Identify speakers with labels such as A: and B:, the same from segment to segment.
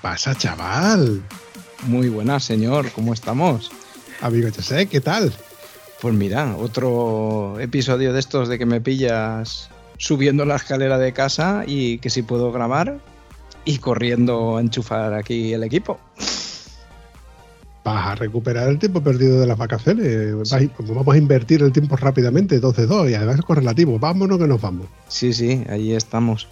A: Pasa, chaval?
B: Muy buenas, señor. ¿Cómo estamos?
A: Amigo sé, ¿qué tal?
B: Pues mira, otro episodio de estos de que me pillas subiendo la escalera de casa y que si puedo grabar y corriendo a enchufar aquí el equipo.
A: Vas a recuperar el tiempo perdido de las vacaciones. Vamos a invertir el tiempo rápidamente, 12-2, y además es correlativo. Vámonos que nos vamos.
B: Sí, sí, ahí estamos.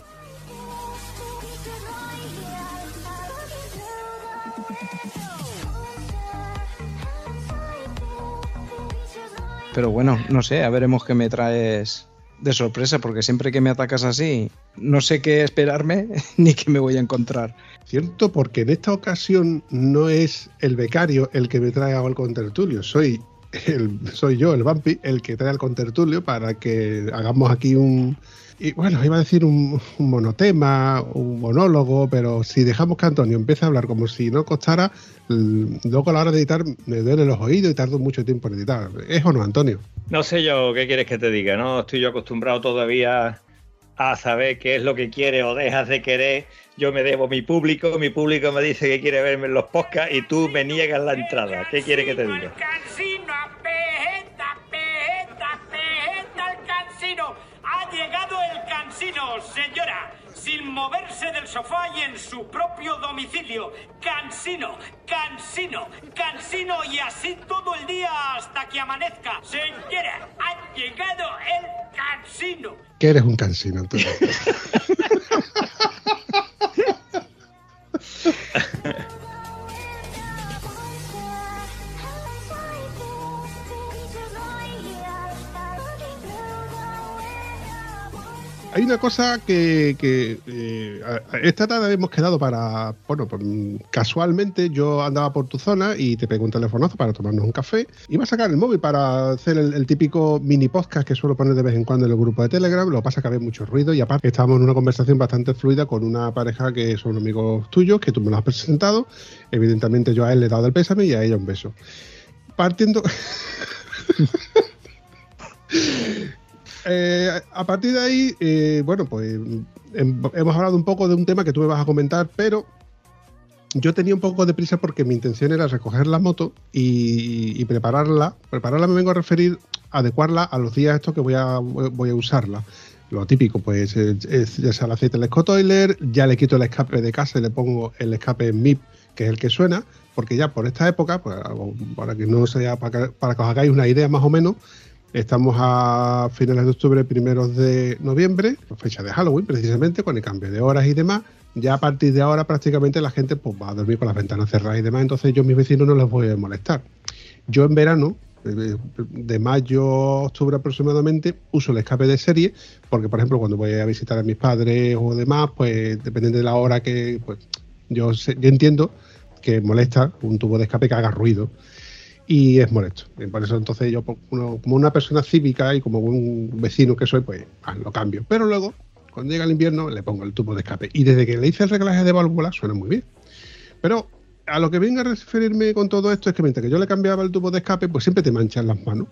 B: Pero bueno, no sé, a veremos qué me traes de sorpresa, porque siempre que me atacas así, no sé qué esperarme ni qué me voy a encontrar.
A: Cierto, porque en esta ocasión no es el becario el que me trae al contertulio, soy, el, soy yo, el vampi, el que trae al contertulio para que hagamos aquí un, y bueno, iba a decir un, monotema, un monólogo, pero si dejamos que Antonio empiece a hablar como si no costara, luego a la hora de editar me duelen los oídos y tardo mucho tiempo en editar. ¿Es o no, Antonio?
C: No sé yo qué quieres que te diga, ¿no? Estoy yo acostumbrado todavía a saber qué es lo que quiere o dejas de querer. Yo me debo a mi público, mi público me dice que quiere verme en los podcasts y tú me niegas la entrada. ¿Qué quieres que te diga?
D: Señora, sin moverse del sofá y en su propio domicilio. Cansino, cansino, cansino y así todo el día hasta que amanezca. Señora, ha llegado el cansino.
A: ¿Qué eres un cansino, entonces? hay una cosa que, eh, esta tarde hemos quedado para, bueno, casualmente yo andaba por tu zona y te pegué un telefonazo para tomarnos un café. Iba a sacar el móvil para hacer el, típico mini podcast que suelo poner de vez en cuando en el grupo de Telegram. Lo que pasa es que había mucho ruido y aparte estábamos en una conversación bastante fluida con una pareja que son amigos tuyos, que tú me lo has presentado. Evidentemente yo a él le he dado el pésame y a ella un beso. Partiendo... Eh, a partir de ahí, eh, bueno, pues em, hemos hablado un poco de un tema que tú me vas a comentar, pero yo tenía un poco de prisa porque mi intención era recoger la moto y, prepararla. Prepararla me vengo a referir, adecuarla a los días estos que voy a, voy a usarla. Lo típico, pues es, ya sea el aceite del scotoiler, ya le quito el escape de casa y le pongo el escape MIP, que es el que suena, porque ya por esta época, pues, para que no sea, para para que os hagáis una idea más o menos, Estamos a finales de octubre, primeros de noviembre, fecha de Halloween precisamente, con el cambio de horas y demás. Ya a partir de ahora prácticamente la gente pues, va a dormir con las ventanas cerradas y demás, entonces yo a mis vecinos no les voy a molestar. Yo en verano, eh, de mayo a octubre aproximadamente, uso el escape de serie, porque por ejemplo cuando voy a visitar a mis padres o demás, pues dependiendo de la hora que, pues yo, yo entiendo que molesta un tubo de escape que haga ruido y es molesto. por eso entonces yo, como una persona cívica y como un vecino que soy, pues ah, lo cambio. Pero luego, cuando llega el invierno, le pongo el tubo de escape. Y desde que le hice el reglaje de válvula, suena muy bien. Pero a lo que venga a referirme con todo esto es que mientras que yo le cambiaba el tubo de escape, pues siempre te manchan las manos.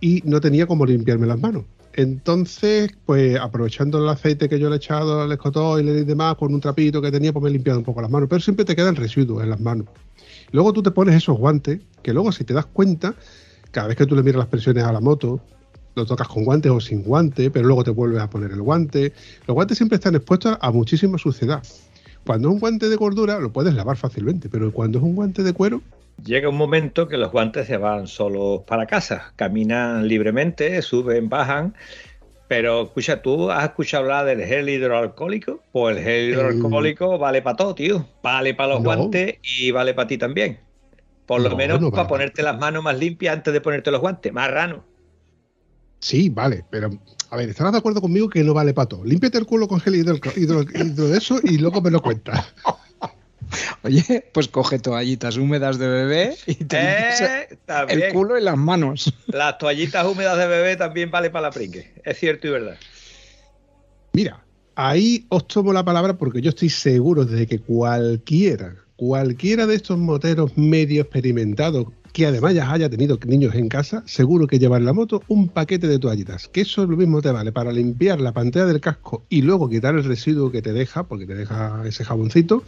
A: Y no tenía como limpiarme las manos. Entonces, pues aprovechando el aceite que yo le he echado al escotoil y demás, con un trapito que tenía, pues me he limpiado un poco las manos. Pero siempre te quedan residuos en las manos. Luego tú te pones esos guantes, que luego si te das cuenta, cada vez que tú le miras las presiones a la moto, lo tocas con guantes o sin guante, pero luego te vuelves a poner el guante. Los guantes siempre están expuestos a muchísima suciedad. Cuando es un guante de gordura lo puedes lavar fácilmente, pero cuando es un guante de cuero...
C: Llega un momento que los guantes se van solos para casa, caminan libremente, suben, bajan pero escucha, ¿tú has escuchado hablar del gel hidroalcohólico? Pues el gel hidroalcohólico vale para todo, tío. Vale para los guantes y vale para ti también. Por lo menos para ponerte las manos más limpias antes de ponerte los guantes, más rano.
A: Sí, vale, pero a ver, estarás de acuerdo conmigo que no vale para todo. Límpiate el culo con gel hidro, hidro, hidro de eso y luego me lo cuentas.
B: Oye, pues coge toallitas húmedas de bebé y te
C: Eh,
B: el culo y las manos.
C: Las toallitas húmedas de bebé también vale para la pringue. Es cierto y verdad.
A: Mira, ahí os tomo la palabra porque yo estoy seguro de que cualquiera, cualquiera de estos moteros medio experimentados, que además ya haya tenido niños en casa, seguro que lleva en la moto un paquete de toallitas, que eso lo mismo te vale para limpiar la pantalla del casco y luego quitar el residuo que te deja, porque te deja ese jaboncito,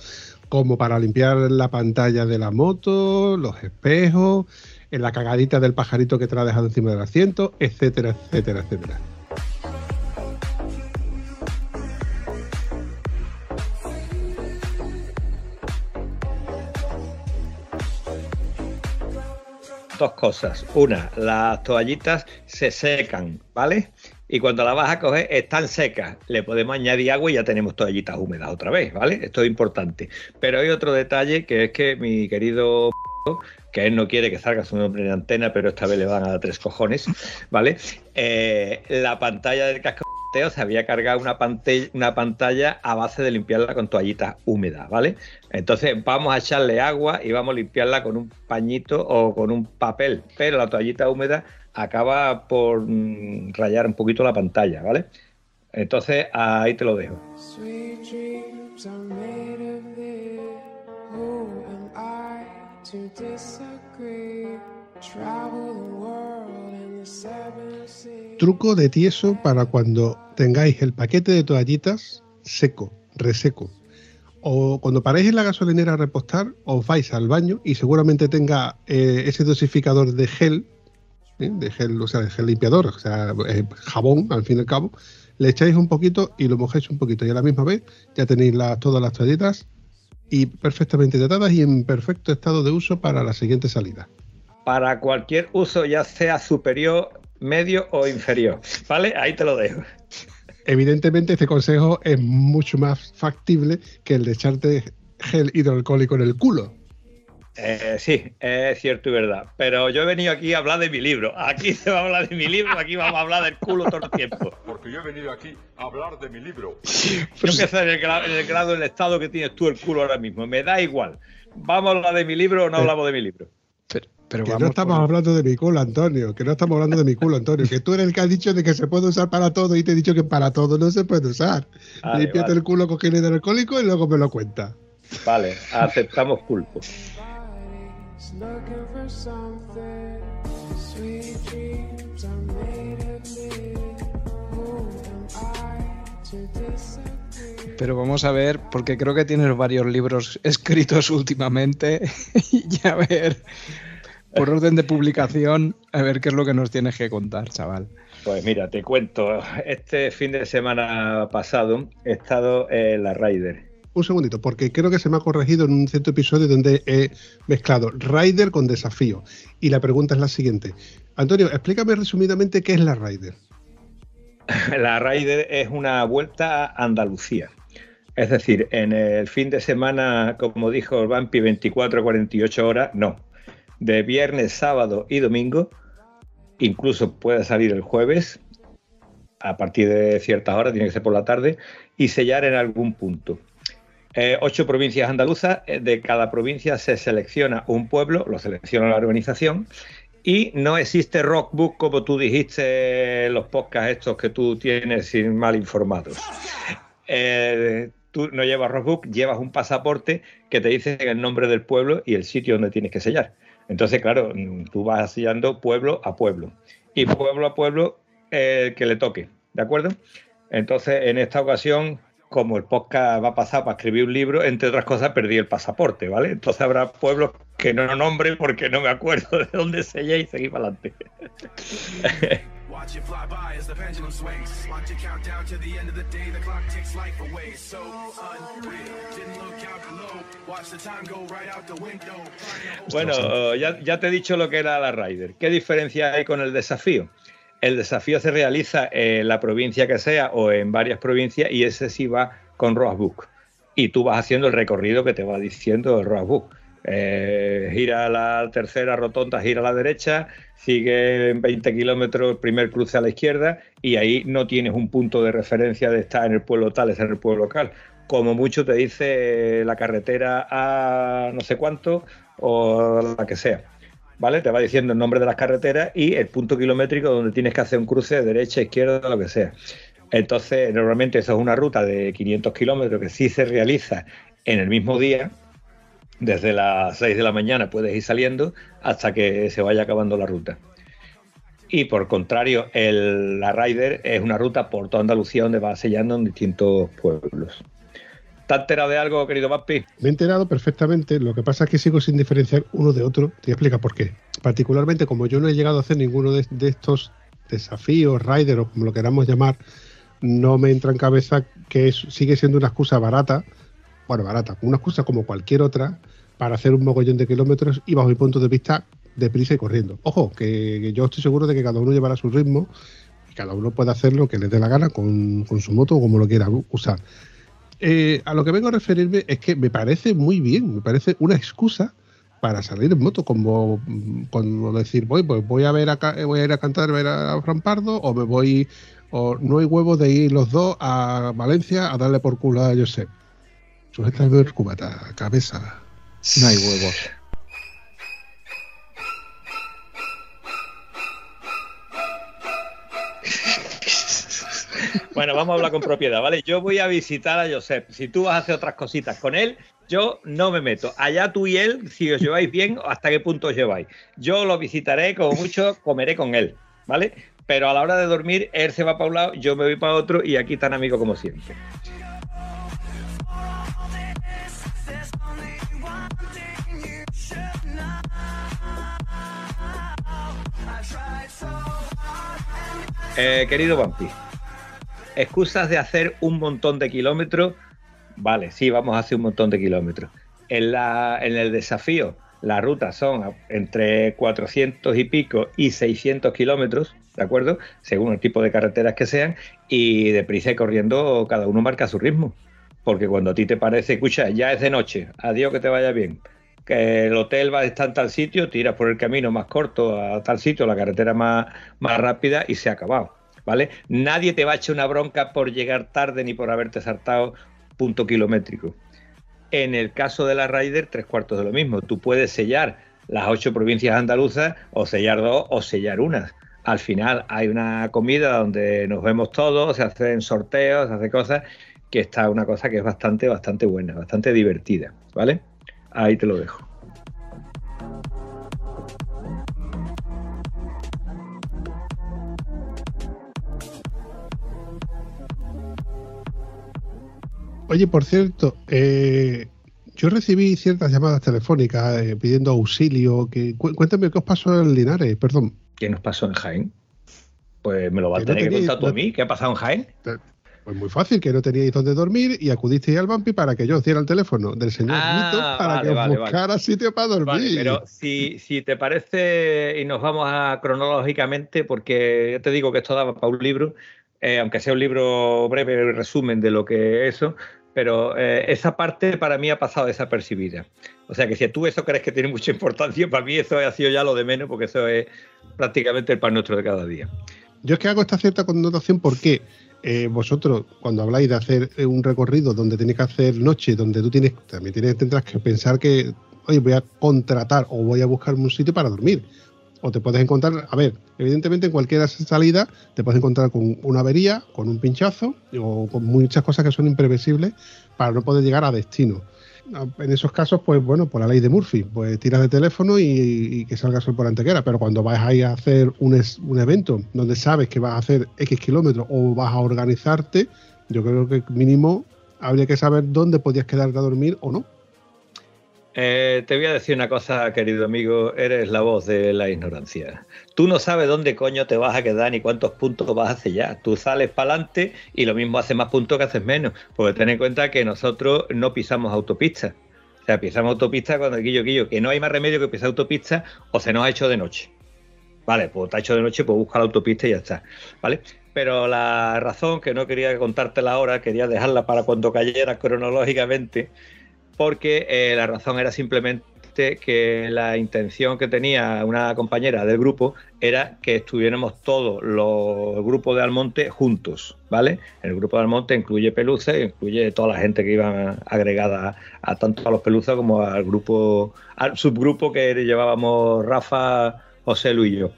A: como para limpiar la pantalla de la moto, los espejos, en la cagadita del pajarito que te la ha dejado encima del asiento, etcétera, etcétera, etcétera.
C: Dos cosas. Una, las toallitas se secan, ¿vale? Y cuando las vas a coger están secas. Le podemos añadir agua y ya tenemos toallitas húmedas otra vez, ¿vale? Esto es importante. Pero hay otro detalle que es que mi querido que él no quiere que salga su nombre en antena, pero esta vez le van a dar tres cojones, ¿vale? Eh, la pantalla del casco se había cargado una una pantalla a base de limpiarla con toallitas húmedas, ¿vale? Entonces vamos a echarle agua y vamos a limpiarla con un pañito o con un papel, pero la toallita húmeda acaba por mm, rayar un poquito la pantalla, ¿vale? Entonces ahí te lo dejo.
A: Truco de tieso para cuando tengáis el paquete de toallitas seco, reseco. O cuando paréis en la gasolinera a repostar, os vais al baño y seguramente tenga eh, ese dosificador de gel, ¿eh? de gel, o sea, de gel limpiador, o sea, eh, jabón al fin y al cabo. Le echáis un poquito y lo mojáis un poquito y a la misma vez ya tenéis todas las toallitas y perfectamente tratadas y en perfecto estado de uso para la siguiente salida.
C: Para cualquier uso, ya sea superior, medio o inferior, ¿vale? Ahí te lo dejo.
A: Evidentemente este consejo es mucho más factible que el de echarte gel hidroalcohólico en el culo.
C: Eh, sí, es cierto y verdad. Pero yo he venido aquí a hablar de mi libro. Aquí se va a hablar de mi libro, aquí vamos a hablar del culo todo el tiempo.
E: Porque yo he venido aquí a hablar de mi libro.
C: Yo que sé en el, gra- en el grado, en el estado que tienes tú el culo ahora mismo. Me da igual. ¿Vamos a hablar de mi libro o no hablamos de mi libro?
B: Pero, pero
A: Que
B: vamos
A: no estamos
B: por-
A: hablando de mi culo, Antonio. Que no estamos hablando de mi culo, Antonio. Que tú eres el que has dicho de que se puede usar para todo y te he dicho que para todo no se puede usar.
C: Vale,
A: Límpiate
C: vale.
A: el culo con gel hidroalcohólico y luego me lo cuenta.
C: Vale, aceptamos pulpo.
F: Looking for something. Sweet dreams are made of this. Who am I to disagree?
B: Pero vamos a ver, porque creo que tienes varios libros escritos últimamente y a ver, por orden de publicación, a ver qué es lo que nos tienes que contar, chaval.
C: Pues mira, te cuento. Este fin de semana pasado he estado en la Raider.
A: Un segundito, porque creo que se me ha corregido en un cierto episodio donde he mezclado Rider con desafío. Y la pregunta es la siguiente. Antonio, explícame resumidamente qué es la Rider.
C: La Raider es una vuelta a Andalucía. Es decir, en el fin de semana, como dijo el Vampi, 24 a 48 horas, no. De viernes, sábado y domingo, incluso puede salir el jueves, a partir de ciertas horas, tiene que ser por la tarde, y sellar en algún punto. Eh, ocho provincias andaluzas, eh, de cada provincia se selecciona un pueblo, lo selecciona la organización, y no existe rockbook como tú dijiste en los podcasts estos que tú tienes sin mal informados. Eh, tú no llevas rockbook, llevas un pasaporte que te dice el nombre del pueblo y el sitio donde tienes que sellar. Entonces, claro, mm, tú vas sellando pueblo a pueblo y pueblo a pueblo que le toque, ¿de acuerdo? Entonces, en esta ocasión, como el podcast va a pasar para escribir un libro, entre otras cosas, perdí el pasaporte, ¿vale? Entonces habrá pueblos que no nombre porque no me acuerdo de dónde sellé y seguí para adelante. Bueno, ya, ya te he dicho lo que era la Rider. ¿Qué diferencia hay con el desafío? El desafío se realiza en la provincia que sea o en varias provincias y ese sí va con Roadbook. Y tú vas haciendo el recorrido que te va diciendo el Roadbook. Eh, gira la tercera rotonda, gira a la derecha, sigue en 20 kilómetros primer cruce a la izquierda y ahí no tienes un punto de referencia de estar en el pueblo tal, es en el pueblo local. Como mucho te dice la carretera a no sé cuánto o la que sea. ¿Vale? Te va diciendo el nombre de las carreteras y el punto kilométrico donde tienes que hacer un cruce de derecha, izquierda, lo que sea. Entonces, normalmente eso es una ruta de 500 kilómetros que sí se realiza en el mismo día, desde las 6 de la mañana puedes ir saliendo hasta que se vaya acabando la ruta. Y por contrario, el, la Rider es una ruta por toda Andalucía donde va sellando en distintos pueblos. ¿Te enterado de algo, querido Papi?
A: Me he enterado perfectamente, lo que pasa es que sigo sin diferenciar uno de otro. Te explica por qué. Particularmente, como yo no he llegado a hacer ninguno de, estos desafíos, Rider o como lo queramos llamar, no me entra en cabeza que sigue siendo una excusa barata, bueno, barata, una excusa como cualquier otra, para hacer un mogollón de kilómetros y bajo mi punto de vista, deprisa y corriendo. Ojo, que, que yo estoy seguro de que cada uno llevará su ritmo y cada uno puede hacer lo que le dé la gana con, con su moto o como lo quiera usar. Eh, a lo que vengo a referirme es que me parece muy bien, me parece una excusa para salir en moto, como, como decir, voy, pues voy a ver a, voy a ir a cantar, ver a Fran Pardo, o me voy, o no hay huevos de ir los dos a Valencia a darle por culo a Josep. Sujétame el cubata, cabeza.
B: No hay huevos.
C: Bueno, vamos a hablar con propiedad, ¿vale? Yo voy a visitar a Josep. Si tú vas a hacer otras cositas con él, yo no me meto. Allá tú y él, si os lleváis bien, hasta qué punto os lleváis. Yo lo visitaré, como mucho, comeré con él, ¿vale? Pero a la hora de dormir, él se va para un lado, yo me voy para otro y aquí tan amigos como siempre. Eh, querido Vampi, excusas de hacer un montón de kilómetros. Vale, sí, vamos a hacer un montón de kilómetros. En, la, en el desafío, las rutas son entre 400 y pico y 600 kilómetros, ¿de acuerdo? Según el tipo de carreteras que sean, y deprisa y corriendo, cada uno marca su ritmo. Porque cuando a ti te parece, escucha, ya es de noche, adiós, que te vaya bien. Que el hotel va a estar en tal sitio, tiras por el camino más corto a tal sitio, la carretera más, más rápida y se ha acabado. ¿Vale? Nadie te va a echar una bronca por llegar tarde ni por haberte saltado punto kilométrico. En el caso de la Ryder, tres cuartos de lo mismo. Tú puedes sellar las ocho provincias andaluzas o sellar dos o sellar unas. Al final hay una comida donde nos vemos todos, se hacen sorteos, se hace cosas, que está una cosa que es bastante, bastante buena, bastante divertida, ¿vale? Ahí te lo dejo.
A: Oye, por cierto, eh, yo recibí ciertas llamadas telefónicas eh, pidiendo auxilio. Que, cu- cuéntame qué os pasó en Linares, perdón.
C: ¿Qué nos pasó en Jaén? Pues me lo vas a
A: Que no
C: tener que contar tú a mí. ¿Qué ha pasado en Jaén?
A: Pues muy fácil, que no teníais dónde dormir y acudisteis al Vampi para que yo os diera el teléfono del señor
C: Ah,
A: Nito para
C: vale,
A: que os
C: vale, vale.
A: buscara sitio para dormir.
C: Pero si, si te parece, y nos vamos a cronológicamente, porque yo te digo que esto daba para un libro, eh, aunque sea un libro breve, resumen de lo que es eso, pero eh, esa parte para mí ha pasado desapercibida. O sea que si tú eso crees que tiene mucha importancia, para mí eso ha sido ya lo de menos, porque eso es prácticamente el pan nuestro de cada día.
A: Yo es que hago esta cierta connotación porque eh, vosotros, cuando habláis de hacer eh, un recorrido donde tenéis que hacer noche, donde tú tienes, también tienes, tendrás que pensar que, oye, voy a contratar o voy a buscarme un sitio para dormir. O te puedes encontrar, a ver, evidentemente en cualquier salida te puedes encontrar con una avería, con un pinchazo o con muchas cosas que son imprevisibles para no poder llegar a destino. En esos casos, pues bueno, por la ley de Murphy, pues tiras de teléfono y, que salga sol por antequera. Pero cuando vas a ir a hacer un, un evento donde sabes que vas a hacer X kilómetros o vas a organizarte, yo creo que mínimo habría que saber dónde podías quedarte a dormir o no.
C: Eh, te voy a decir una cosa, querido amigo, eres la voz de la ignorancia. Tú no sabes dónde coño te vas a quedar ni cuántos puntos vas a sellar. Tú sales para adelante y lo mismo haces más puntos que haces menos. Porque ten en cuenta que nosotros no pisamos autopista. O sea, pisamos autopista cuando guillo, guillo, que no hay más remedio que pisar autopista o se nos ha hecho de noche. Vale, pues te ha hecho de noche, pues busca la autopista y ya está. ¿Vale? Pero la razón que no quería contártela ahora, quería dejarla para cuando cayera cronológicamente, porque eh, la razón era simplemente que la intención que tenía una compañera del grupo era que estuviéramos todos los grupos de Almonte juntos, ¿vale? El grupo de Almonte incluye Peluce, incluye toda la gente que iba agregada a, tanto a los Peluces como al grupo, al subgrupo que llevábamos Rafa, José Luis y yo,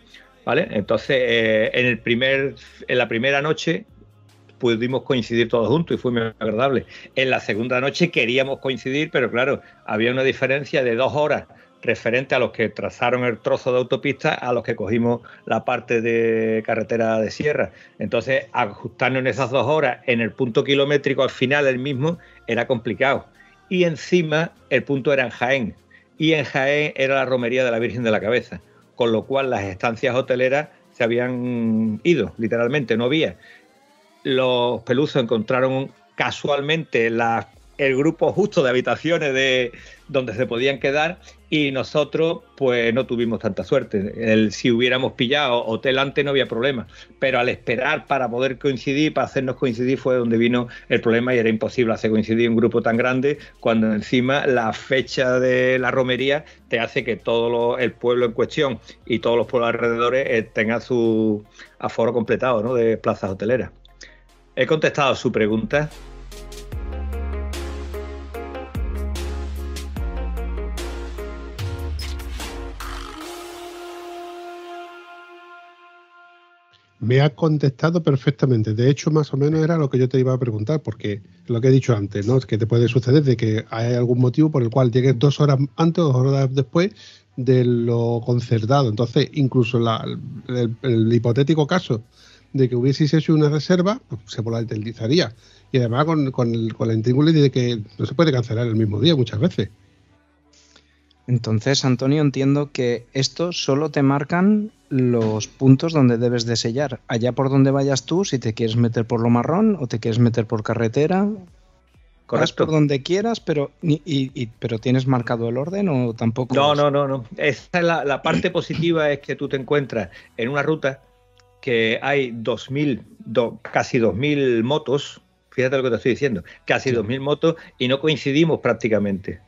C: ¿vale? Entonces, eh, en el primer, en la primera noche pudimos coincidir todos juntos y fue muy agradable. En la segunda noche queríamos coincidir, pero claro, había una diferencia de dos horas referente a los que trazaron el trozo de autopista a los que cogimos la parte de carretera de sierra. Entonces, ajustarnos en esas dos horas en el punto kilométrico al final el mismo era complicado. Y encima el punto era en Jaén. Y en Jaén era la romería de la Virgen de la Cabeza. Con lo cual las estancias hoteleras se habían ido, literalmente, no había los peluzos encontraron casualmente el grupo justo de habitaciones de donde se podían quedar y nosotros pues no tuvimos tanta suerte. El, si hubiéramos pillado hotel antes no había problema, pero al esperar para poder coincidir, para hacernos coincidir fue donde vino el problema y era imposible hacer coincidir un grupo tan grande cuando encima la fecha de la romería te hace que todo el pueblo en cuestión y todos los pueblos alrededores eh, tengan su aforo completado ¿no? de plazas hoteleras. ¿He contestado su pregunta?
A: Me ha contestado perfectamente. De hecho, más o menos era lo que yo te iba a preguntar, porque lo que he dicho antes, ¿no? Es que te puede suceder de que hay algún motivo por el cual llegues dos horas antes o dos horas después de lo concertado. Entonces, incluso el, hipotético caso de que hubieseis hecho una reserva, pues, se volatilizaría. Y además con, con, el, con la de que no se puede cancelar el mismo día muchas veces.
B: Entonces, Antonio, entiendo que esto solo te marcan los puntos donde debes de sellar. Allá por donde vayas tú, si te quieres meter por lo marrón o te quieres meter por carretera. Correcto. por donde quieras, pero, y, pero ¿tienes marcado el orden o tampoco?
C: No, no, no, no. Esta es la, la parte positiva es que tú te encuentras en una ruta que hay 2.000, casi 2.000 motos, fíjate lo que te estoy diciendo, casi 2.000 motos y no coincidimos prácticamente.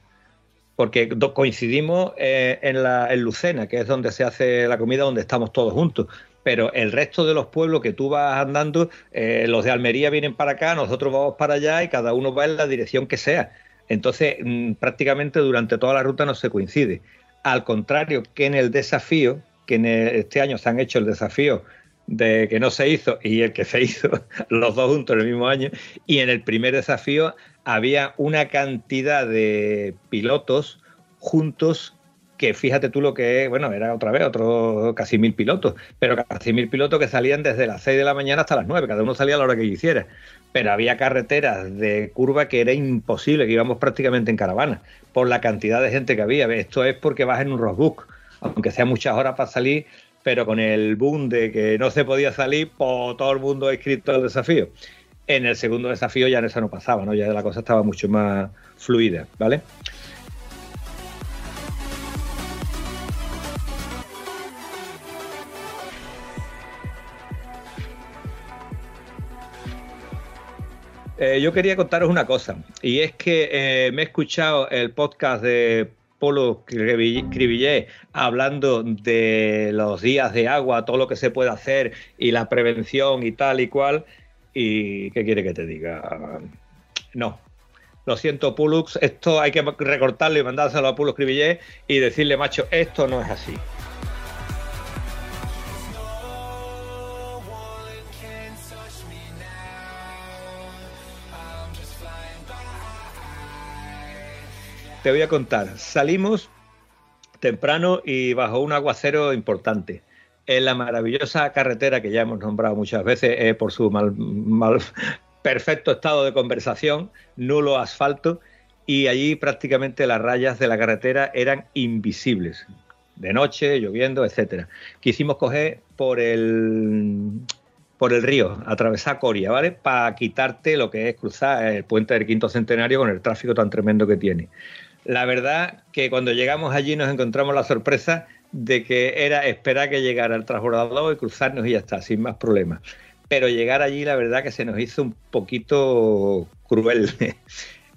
C: Porque coincidimos eh, en, la, en Lucena, que es donde se hace la comida, donde estamos todos juntos. Pero el resto de los pueblos que tú vas andando, eh, los de Almería vienen para acá, nosotros vamos para allá y cada uno va en la dirección que sea. Entonces, mm, prácticamente durante toda la ruta no se coincide. Al contrario que en el desafío, que en este año se han hecho el desafío de que no se hizo y el que se hizo, los dos juntos en el mismo año. Y en el primer desafío había una cantidad de pilotos juntos que fíjate tú lo que bueno, era otra vez otro casi mil pilotos, pero casi mil pilotos que salían desde las 6 de la mañana hasta las 9, cada uno salía a la hora que quisiera. Pero había carreteras de curva que era imposible, que íbamos prácticamente en caravana, por la cantidad de gente que había. Esto es porque vas en un roadbook, aunque sea muchas horas para salir, pero con el boom de que no se podía salir, pues todo el mundo ha escrito el desafío. En el segundo desafío ya eso no pasaba, ¿no? Ya la cosa estaba mucho más fluida, ¿vale? Eh, yo quería contaros una cosa, y es que eh, me he escuchado el podcast de Polo Cribillé hablando de los días de agua, todo lo que se puede hacer y la prevención y tal y cual. ¿Y qué quiere que te diga? No. Lo siento, Pulux, esto hay que recortarlo y mandárselo a Polo Cribillé y decirle, macho, esto no es así. Te voy a contar. Salimos temprano y bajo un aguacero importante. En la maravillosa carretera que ya hemos nombrado muchas veces eh, por su mal, perfecto estado de conversación, nulo asfalto, y allí prácticamente las rayas de la carretera eran invisibles. De noche, lloviendo, etcétera. Quisimos coger por el por el río, atravesar Coria, ¿vale? Para quitarte lo que es cruzar el puente del quinto centenario con el tráfico tan tremendo que tiene. La verdad que cuando llegamos allí nos encontramos la sorpresa de que era esperar que llegara el transbordador y cruzarnos y ya está, sin más problemas. Pero llegar allí, la verdad que se nos hizo un poquito cruel.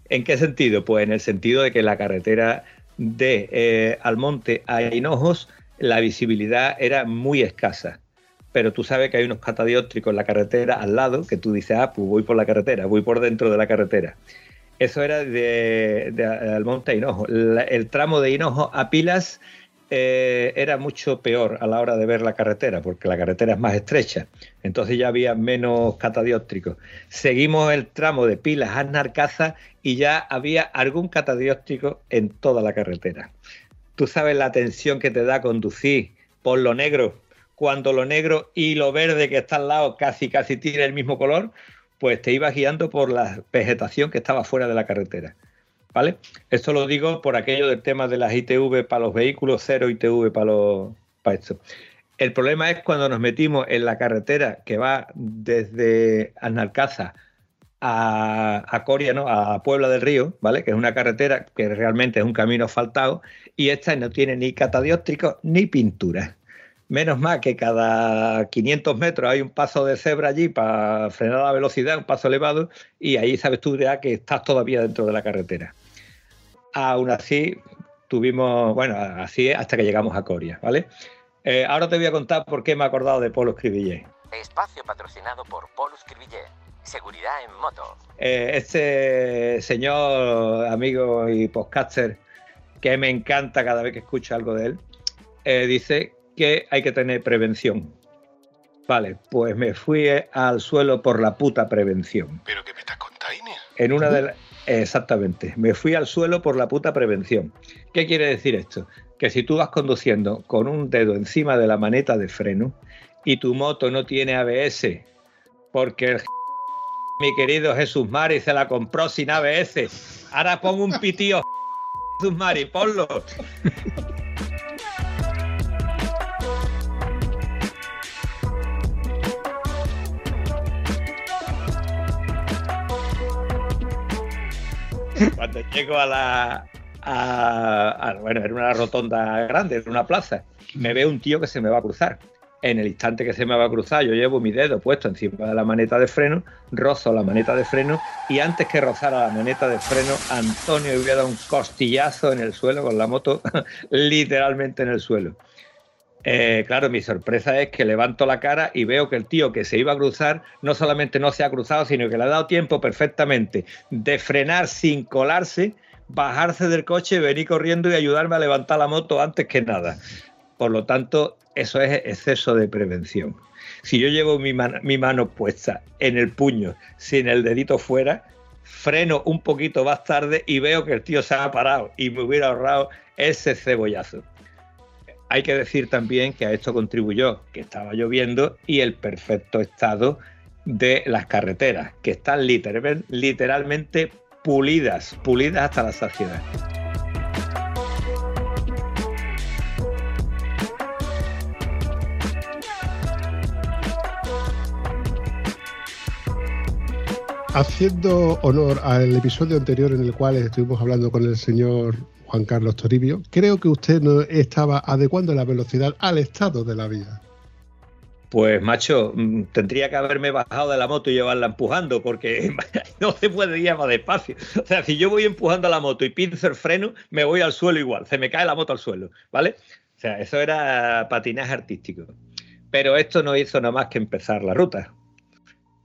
C: ¿En qué sentido? Pues en el sentido de que la carretera de eh, Almonte a Hinojos, la visibilidad era muy escasa. Pero tú sabes que hay unos catadióptricos en la carretera al lado, que tú dices, ah, pues voy por la carretera, voy por dentro de la carretera. Eso era de, de Almonte a Hinojo. El tramo de Hinojo a Pilas eh, era mucho peor a la hora de ver la carretera, porque la carretera es más estrecha. Entonces ya había menos catadióptricos. Seguimos el tramo de Pilas a Narcaza y ya había algún catadióptrico en toda la carretera. Tú sabes la tensión que te da conducir por lo negro, cuando lo negro y lo verde que está al lado casi casi tiene el mismo color, pues te ibas guiando por la vegetación que estaba fuera de la carretera. ¿Vale? Esto lo digo por aquello del tema de las ITV para los vehículos, cero ITV para, los, esto. El problema es cuando nos metimos en la carretera que va desde Analcaza a, a Coria, ¿no? a Puebla del Río, ¿vale? Que es una carretera que realmente es un camino asfaltado y esta no tiene ni catadióptricos ni pintura. Menos mal que cada 500 metros hay un paso de cebra allí para frenar la velocidad, un paso elevado, y ahí sabes tú ya que estás todavía dentro de la carretera. Aún así, tuvimos, bueno, así es hasta que llegamos a Coria, ¿vale? Eh, ahora te voy a contar por qué me he acordado de Polo Escribillé.
G: Espacio patrocinado por Polus Cribillé. Seguridad en moto.
C: Eh, este señor, amigo y podcaster, que me encanta cada vez que escucho algo de él, eh, dice que hay que tener prevención. Vale, pues me fui al suelo por la puta prevención.
H: ¿Pero qué me estás contando?
C: En una de las- Exactamente, me fui al suelo por la puta prevención. ¿Qué quiere decir esto? Que si tú vas conduciendo con un dedo encima de la maneta de freno y tu moto no tiene ABS, porque el mi querido Jesús Mari se la compró sin ABS, ahora pongo un pitío Jesús Mari, ponlo. Llego a la. a- bueno, era una rotonda grande, era una plaza. Me veo un tío que se me va a cruzar. En el instante que se me va a cruzar, yo llevo mi dedo puesto encima de la maneta de freno, rozo la maneta de freno y antes que rozara la maneta de freno, Antonio hubiera dado un costillazo en el suelo con la moto, literalmente en el suelo. Eh, claro, mi sorpresa es que levanto la cara y veo que el tío que se iba a cruzar no solamente no se ha cruzado, sino que le ha dado tiempo perfectamente de frenar sin colarse, bajarse del coche, venir corriendo y ayudarme a levantar la moto antes que nada. Por lo tanto, eso es exceso de prevención. Si yo llevo mi, mi mano puesta en el puño, sin el dedito fuera, freno un poquito más tarde y veo que el tío se ha parado y me hubiera ahorrado ese cebollazo. Hay que decir también que a esto contribuyó que estaba lloviendo y el perfecto estado de las carreteras, que están literal- literalmente pulidas, pulidas hasta la saciedad.
A: Haciendo honor al episodio anterior en el cual estuvimos hablando con el señor Juan Carlos Toribio, creo que usted no estaba adecuando la velocidad al estado de la vía.
C: Pues macho, mm, tendría que haberme bajado de la moto y llevarla empujando, porque no se puede ir más despacio. O sea, si yo voy empujando la moto y pinzo el freno, me voy al suelo igual, se me cae la moto al suelo, ¿vale? O sea, eso era patinaje artístico. Pero esto no hizo nada más que empezar la ruta.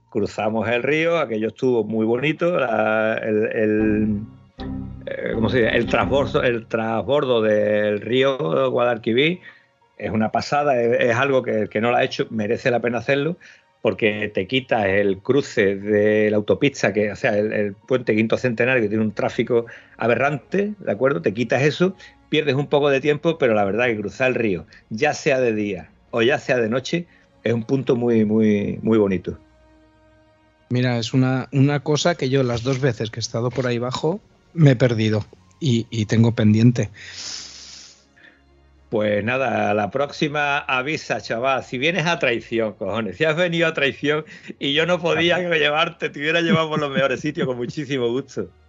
C: Cruzamos el río, aquello estuvo muy bonito, eh, ¿cómo se dice? el transbordo, el del río Guadalquivir es una pasada, es, es algo que que no lo ha hecho merece la pena hacerlo porque te quitas el cruce de la autopista, que, o sea, el, puente Quinto Centenario, que tiene un tráfico aberrante, ¿de acuerdo? Te quitas eso, pierdes un poco de tiempo, pero la verdad que cruzar el río, ya sea de día o ya sea de noche, es un punto muy, muy, muy bonito.
B: Mira, es una, una cosa que yo las dos veces que he estado por ahí abajo me he perdido y, y tengo pendiente.
C: Pues nada, la próxima avisa, chaval. Si vienes a traición, cojones. Si has venido a traición y yo no podía llevarte, te hubiera llevado por los mejores sitios con muchísimo gusto.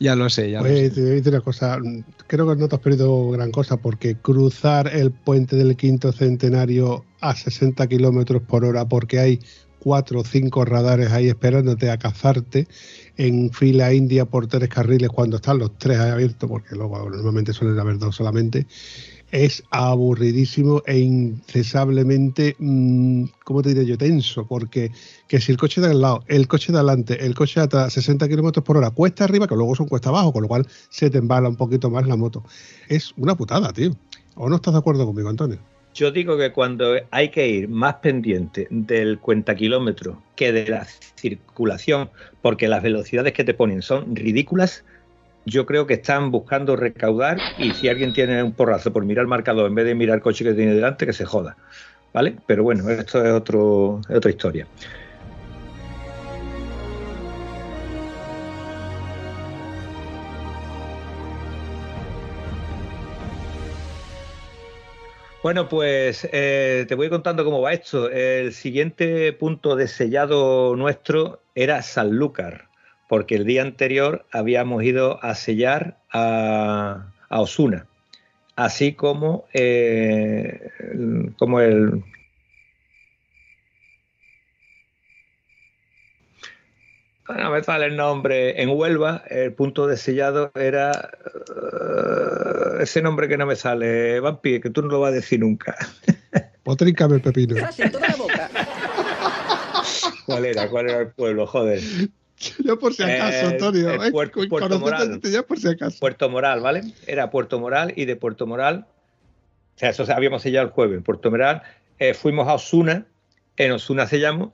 B: Ya lo sé, ya lo sé.
A: Te voy a decir una cosa, creo que no te has perdido gran cosa porque cruzar el puente del quinto centenario a 60 kilómetros por hora porque hay cuatro o cinco radares ahí esperándote a cazarte en fila india por tres carriles cuando están los tres abiertos, porque luego normalmente suelen haber dos solamente, es aburridísimo e incesablemente, mm, ¿cómo te diré yo? Tenso, porque que si el coche de al lado, el coche de adelante, el coche a 60 kilómetros por hora, cuesta arriba, que luego son cuesta abajo, con lo cual se te embala un poquito más la moto. Es una putada, tío. ¿O no estás de acuerdo conmigo, Antonio?
C: Yo digo que cuando hay que ir más pendiente del cuenta kilómetros que de la circulación, porque las velocidades que te ponen son ridículas, yo creo que están buscando recaudar y si alguien tiene un porrazo por mirar el marcador en vez de mirar el coche que tiene delante, que se joda. ¿Vale? Pero bueno, esto es, otro, otra historia. Bueno, pues eh, te voy contando cómo va esto. El siguiente punto de sellado nuestro era Sanlúcar, porque el día anterior habíamos ido a sellar a, a Osuna, así como, eh, como el... No me sale el nombre. En Huelva, el punto de sellado era uh, ese nombre que no me sale, Vampi, que tú no lo vas a decir nunca.
A: Potríncame el pepino.
C: ¿Cuál era? ¿Cuál era el pueblo? Joder.
A: Ya por si acaso,
C: Eh,
A: Antonio.
C: eh, Puerto- Moral.
A: ya por si acaso.
C: Puerto Moral, ¿vale? Era Puerto Moral y de Puerto Moral, o sea, eso habíamos sellado el jueves. En Puerto Moral eh, fuimos a Osuna, en Osuna sellamos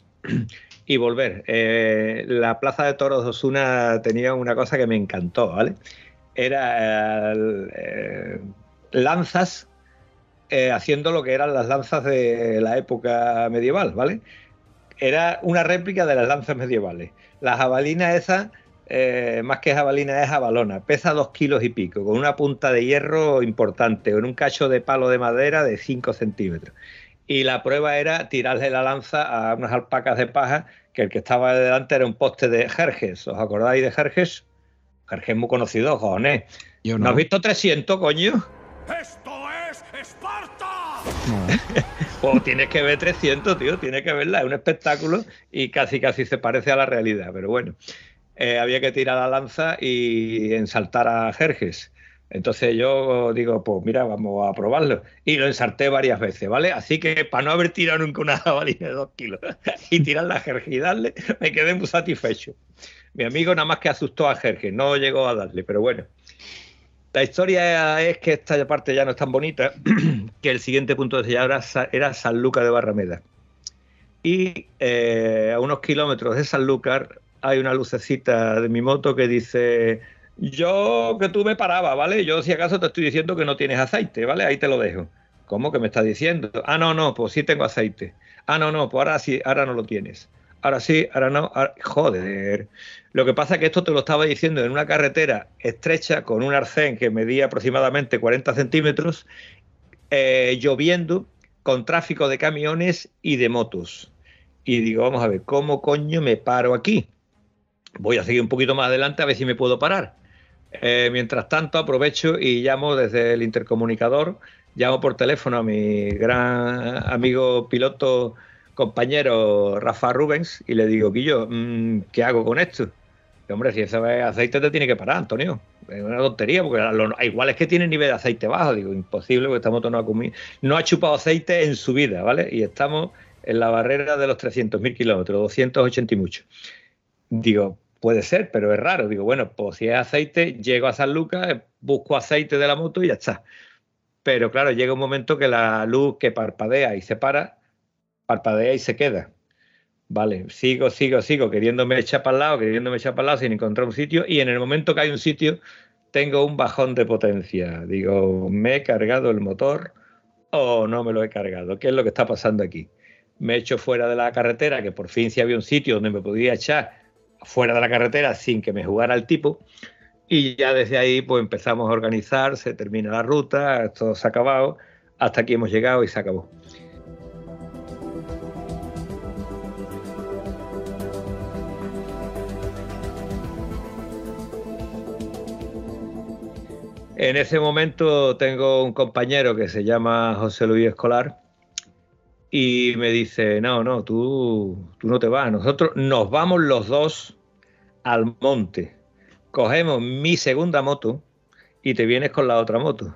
C: y volver. Eh, la plaza de toros de Osuna tenía una cosa que me encantó, ¿vale? Era eh, lanzas eh, haciendo lo que eran las lanzas de la época medieval, ¿vale? Era una réplica de las lanzas medievales. La jabalina esa eh, más que jabalina es jabalona, pesa dos kilos y pico, con una punta de hierro importante, con un cacho de palo de madera de 5 centímetros. Y la prueba era tirarle la lanza a unas alpacas de paja, que el que estaba delante era un poste de Jerjes. ¿Os acordáis de Jerjes? Jerjes muy conocido, cojones.
B: Yo
C: ¿No
B: no.
C: has visto 300, coño?
H: ¡Esto es Esparta!
C: Pues tienes que ver 300, tío, tienes que verla, es un espectáculo y casi casi se parece a la realidad, pero bueno, eh, había que tirar la lanza y ensaltar a Jerjes. Entonces yo digo, pues mira, vamos a probarlo. Y lo ensarté varias veces, ¿vale? Así que para no haber tirado nunca una jabalina de dos kilos y tirar la Jerjes y darle, me quedé muy satisfecho. Mi amigo nada más que asustó a Jerjes, no llegó a darle, pero bueno. La historia es que esta parte ya no es tan bonita, que el siguiente punto de sellado era, Sa- era Sanlúcar de Barrameda. Y eh, a unos kilómetros de Sanlúcar hay una lucecita de mi moto que dice, yo que tú me parabas, ¿vale? Yo si acaso te estoy diciendo que no tienes aceite, ¿vale? Ahí te lo dejo. ¿Cómo que me estás diciendo? Ah, no, no, pues sí tengo aceite. Ah, no, no, pues ahora sí, ahora no lo tienes. Ahora sí, ahora no. ahora- Joder. Lo que pasa es que esto te lo estaba diciendo en una carretera estrecha con un arcén que medía aproximadamente 40 centímetros, eh, lloviendo, con tráfico de camiones y de motos. Y digo, vamos a ver, ¿cómo coño me paro aquí? Voy a seguir un poquito más adelante a ver si me puedo parar. Eh, mientras tanto, aprovecho y llamo desde el intercomunicador, llamo por teléfono a mi gran amigo piloto compañero Rafa Rubens y le digo, Guillo, mm, ¿qué hago con esto? Hombre, si ese aceite te tiene que parar, Antonio. Es una tontería, porque igual es que tiene nivel de aceite bajo. Digo, imposible, porque esta moto no ha, no ha chupado aceite en su vida, ¿vale? Y estamos en la barrera de los 300.000 kilómetros, 280 y mucho. Digo, puede ser, pero es raro. Digo, bueno, pues si es aceite, llego a San Lucas, busco aceite de la moto y ya está. Pero claro, llega un momento que la luz que parpadea y se para, parpadea y se queda. Vale, sigo, sigo, sigo, queriéndome echar para el lado, queriéndome echar para el lado sin encontrar un sitio. Y en el momento que hay un sitio, tengo un bajón de potencia. Digo, ¿me he cargado el motor o no me lo he cargado? ¿Qué es lo que está pasando aquí? Me echo fuera de la carretera, que por fin sí había un sitio donde me podía echar fuera de la carretera sin que me jugara el tipo. Y ya desde ahí pues empezamos a organizar, se termina la ruta, esto se ha acabado, hasta aquí hemos llegado y se acabó. En ese momento tengo un compañero que se llama José Luis Escolar y me dice, no, no, tú, tú no te vas, nosotros nos vamos los dos al monte, cogemos mi segunda moto y te vienes con la otra moto.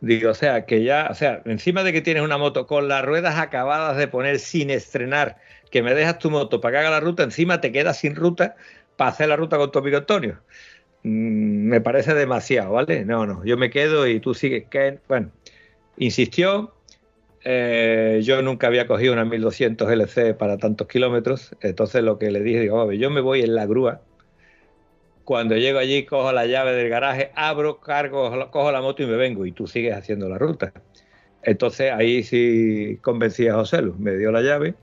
C: Digo, o sea, que ya, o sea, encima de que tienes una moto con las ruedas acabadas de poner sin estrenar, que me dejas tu moto para que haga la ruta, encima te quedas sin ruta para hacer la ruta con tu amigo Antonio. Mm, me parece demasiado, ¿vale? No, no, yo me quedo y tú sigues. Que, bueno, insistió. Eh, yo nunca había cogido una 1200 LC para tantos kilómetros, entonces lo que le dije, digo, "Oye, yo me voy en la grúa. Cuando llego allí, cojo la llave del garaje, abro, cargo, cojo la moto y me vengo, y tú sigues haciendo la ruta. Entonces ahí sí convencí a José Lu, me dio la llave,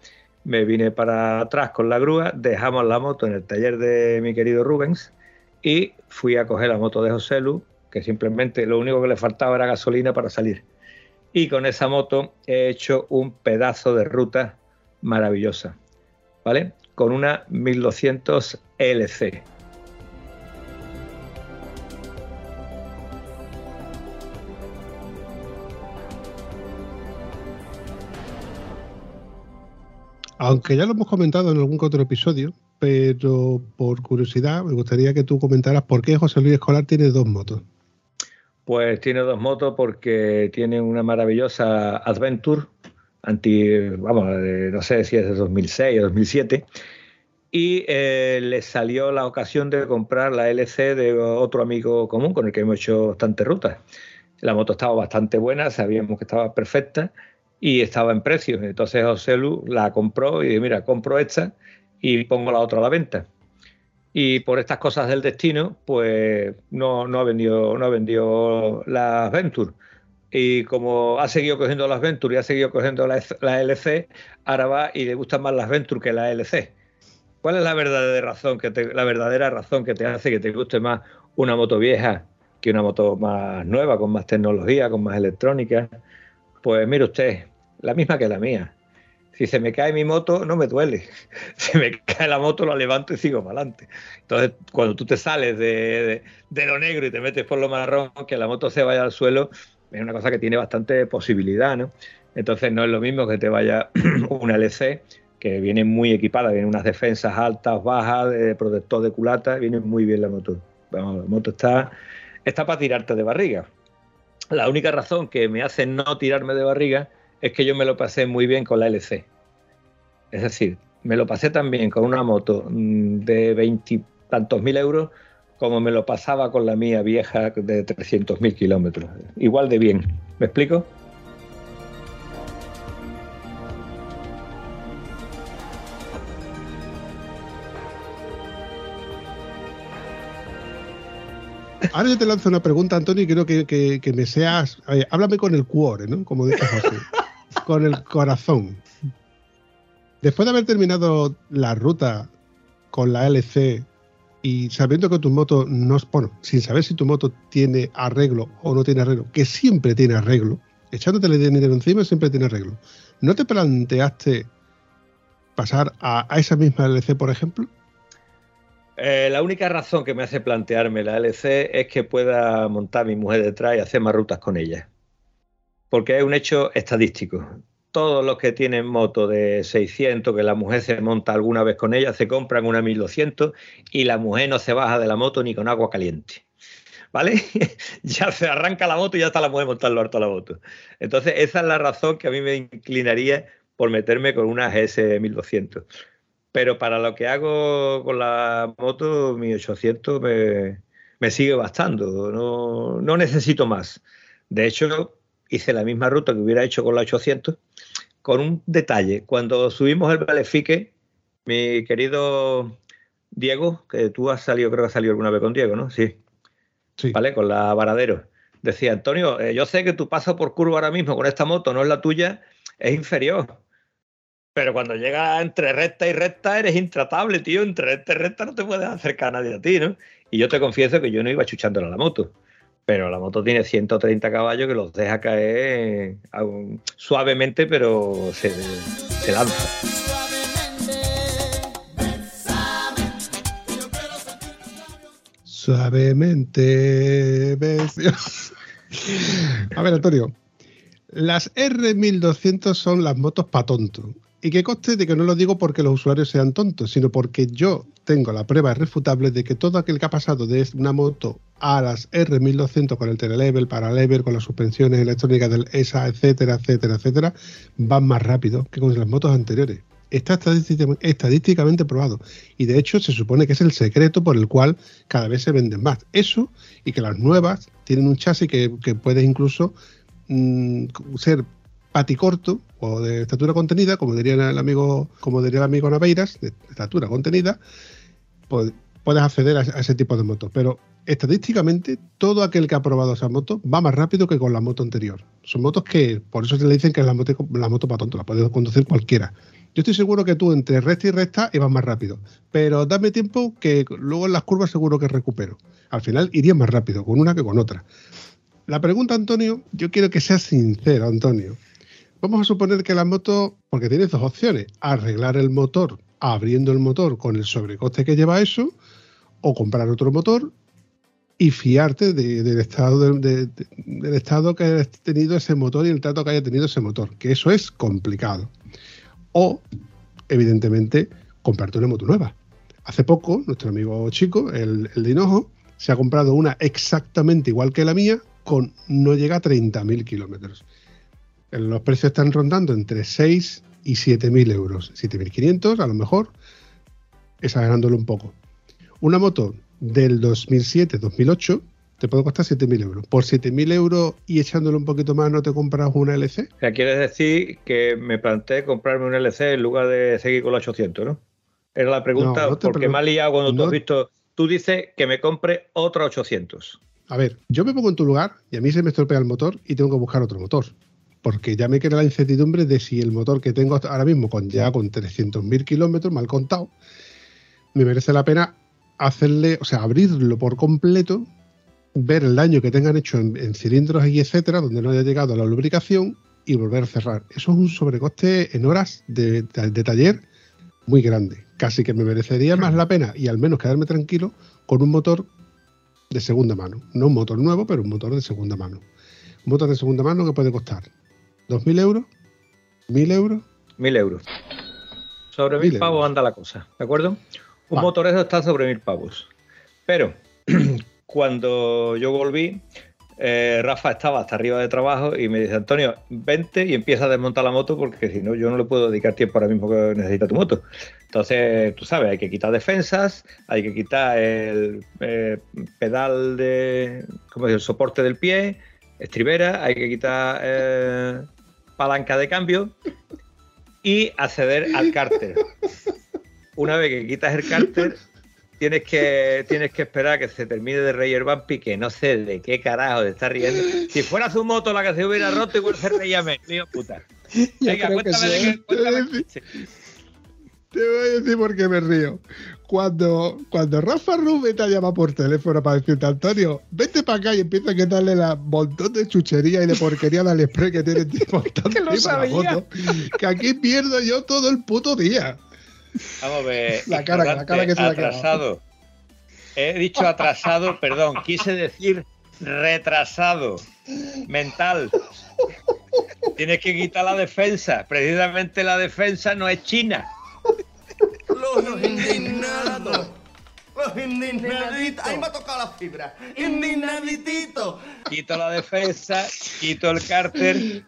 C: me vine para atrás con la grúa, dejamos la moto en el taller de mi querido Rubens y fui a coger la moto de José Lu, que simplemente lo único que le faltaba era gasolina para salir. Y con esa moto he hecho un pedazo de ruta maravillosa, ¿vale? Con una 1200 LC.
A: Aunque ya lo hemos comentado en algún otro episodio, pero por curiosidad me gustaría que tú comentaras por qué José Luis Escolar tiene dos motos.
C: Pues tiene dos motos porque tiene una maravillosa Adventure, anti, vamos, eh, no sé si es de 2006 o 2007, y eh, le salió la ocasión de comprar la LC de otro amigo común con el que hemos hecho bastantes rutas. La moto estaba bastante buena, sabíamos que estaba perfecta y estaba en precio. Entonces José la compró y dije, mira, compro esta y pongo la otra a la venta. Y por estas cosas del destino, pues no, ha vendido, no ha vendido la Venture. Y como ha seguido cogiendo las Venture y ha seguido cogiendo la, la LC, ahora va y le gustan más las Venture que la LC. ¿Cuál es la verdadera razón que te, la verdadera razón que te hace que te guste más una moto vieja que una moto más nueva, con más tecnología, con más electrónica? Pues mire usted, la misma que la mía. Si se me cae mi moto, no me duele. Se me cae la moto, la levanto y sigo para adelante. Entonces, cuando tú te sales de, lo negro y te metes por lo marrón, que la moto se vaya al suelo, es una cosa que tiene bastante posibilidad, ¿no? Entonces, no es lo mismo que te vaya una LC, que viene muy equipada, viene unas defensas altas, bajas, de protector de culata, viene muy bien la moto. Vamos, la moto está, está para tirarte de barriga. La única razón que me hace no tirarme de barriga es que yo me lo pasé muy bien con la LC. Es decir, me lo pasé también con una moto de veintitantos mil euros como me lo pasaba con la mía vieja de 300 mil kilómetros. Igual de bien. ¿Me explico?
A: Ahora yo te lanzo una pregunta, Antonio, y quiero que, me seas. Oye, háblame con el cuore, ¿no? Como dice José. Con el corazón. Después de haber terminado la ruta con la LC y sabiendo que tu moto no es. Bueno, sin saber si tu moto tiene arreglo o no tiene arreglo, que siempre tiene arreglo, echándote el dinero encima siempre tiene arreglo. ¿No te planteaste pasar a, a esa misma LC, por ejemplo?
C: Eh, la única razón que me hace plantearme la LC es que pueda montar mi mujer detrás y hacer más rutas con ella. Porque es un hecho estadístico. Todos los que tienen moto de 600, que la mujer se monta alguna vez con ella, se compran una 1200 y la mujer no se baja de la moto ni con agua caliente. ¿Vale? ya se arranca la moto y ya está la mujer montando harto la moto. Entonces, esa es la razón que a mí me inclinaría por meterme con una GS 1200 pero para lo que hago con la moto, mi 800 me, me sigue bastando, no, no, necesito más. De hecho, hice la misma ruta que hubiera hecho con la 800, con un detalle. Cuando subimos el Valefique, mi querido Diego, que tú has salido, creo que has salido alguna vez con Diego, ¿no? Sí.
A: sí.
C: ¿Vale? Con la Varadero. Decía, Antonio, eh, yo sé que tu paso por curva ahora mismo con esta moto no es la tuya, es inferior pero cuando llega entre recta y recta eres intratable, tío. Entre recta y recta no te puedes acercar a nadie a ti, ¿no? Y yo te confieso que yo no iba chuchándole a la moto. Pero la moto tiene 130 caballos que los deja caer suavemente, pero se, se lanza.
A: Suavemente. A ver, Antonio. Las R1200 son las motos pa' tonto. Y que conste de que no lo digo porque los usuarios sean tontos, sino porque yo tengo la prueba irrefutable de que todo aquel que ha pasado de una moto a las R1200 con el telelevel, paralevel, con las suspensiones electrónicas del ESA, etcétera, etcétera, etcétera, van más rápido que con las motos anteriores. Está estadísticamente, probado. Y de hecho se supone que es el secreto por el cual cada vez se venden más. Eso y que las nuevas tienen un chasis que, que puede incluso mm, ser paticorto o de estatura contenida, como diría el amigo, como diría el amigo Naveiras, de estatura contenida, pues puedes acceder a, ese tipo de motos. Pero estadísticamente, todo aquel que ha probado esa moto va más rápido que con la moto anterior. Son motos que, por eso se le dicen que es la moto, la moto para tonto, la puede conducir cualquiera. Yo estoy seguro que tú entre recta y recta ibas más rápido, pero dame tiempo que luego en las curvas seguro que recupero. Al final irías más rápido con una que con otra. La pregunta, Antonio, yo quiero que seas sincero, Antonio. Vamos a suponer que la moto, porque tienes dos opciones, arreglar el motor abriendo el motor con el sobrecoste que lleva eso, o comprar otro motor y fiarte de- del estado de- de- de- del estado que haya tenido ese motor y el trato que haya tenido ese motor, que eso es complicado. O, evidentemente, comprarte una moto nueva. Hace poco, nuestro amigo chico, el, el de Hinojo, se ha comprado una exactamente igual que la mía, con no llega a 30.000 kilómetros. Los precios están rondando entre 6 y 7.000 euros. 7.500 a lo mejor, exagerándolo un poco. Una moto del 2007-2008 te puede costar 7.000 euros. Por 7.000 euros y echándole un poquito más, ¿no te compras una LC?
C: O sea, quieres decir que me planteé comprarme un LC en lugar de seguir con la 800, ¿no? Era la pregunta,
A: No, no te
C: porque me ha liado cuando tú
A: no-
C: has visto. Tú dices que me compre otra 800.
A: A ver, yo me pongo en tu lugar y a mí se me estropea el motor y tengo que buscar otro motor. Porque ya me queda la incertidumbre de si el motor que tengo ahora mismo, con ya con 300.000 kilómetros, mal contado, me merece la pena hacerle, o sea, abrirlo por completo, ver el daño que tengan hecho en, cilindros y etcétera, donde no haya llegado la lubricación y volver a cerrar. Eso es un sobrecoste en horas de- de taller muy grande. Casi que me merecería más la pena y al menos quedarme tranquilo con un motor de segunda mano. No un motor nuevo, pero un motor de segunda mano. Un motor de segunda mano que puede costar 2.000 euros, 1.000 euros.
C: Mil euros. Sobre
A: Mil
C: mil pavos
A: euros.
C: anda la cosa, ¿de acuerdo? Un
A: Vale.
C: motor eso está sobre mil pavos. Pero cuando yo volví, eh, Rafa estaba hasta arriba de trabajo y me dice, Antonio, vente y empieza a desmontar la moto porque si no yo no le puedo dedicar tiempo ahora mismo que necesita tu moto. Entonces, tú sabes, hay que quitar defensas, hay que quitar el eh, pedal de, ¿cómo dice? el soporte del pie, estribera, hay que quitar eh, palanca de cambio y acceder al cárter. Una vez que quitas el cárter, tienes que, tienes que esperar a que se termine de reír Bumpy, que no sé de qué carajo te está riendo. Si fuera su moto la que se hubiera roto, igual se reía menos, puta. Venga,
B: que
C: cuéntame de
B: ¿eh?
C: cuéntame-.
A: Te voy a decir por qué me río. Cuando, cuando Rafa Rubén te llama por teléfono para decirte, Antonio, vete para acá y empieza a quitarle la montón de chuchería y de porquería al Aliexpress que tiene montando
B: Que lo
A: de
B: sabía.
A: moto, que aquí pierdo yo todo el puto día.
C: Vamos a ver.
A: La cara- la cara que se le ha quedado.
C: atrasado. He dicho atrasado, perdón, quise decir retrasado mental. Tienes que quitar la defensa. Precisamente la defensa no es China.
I: Los indignados. Los indignaditos. Ahí me ha tocado la fibra. Indignaditito.
C: Quito la defensa, quito el cárter.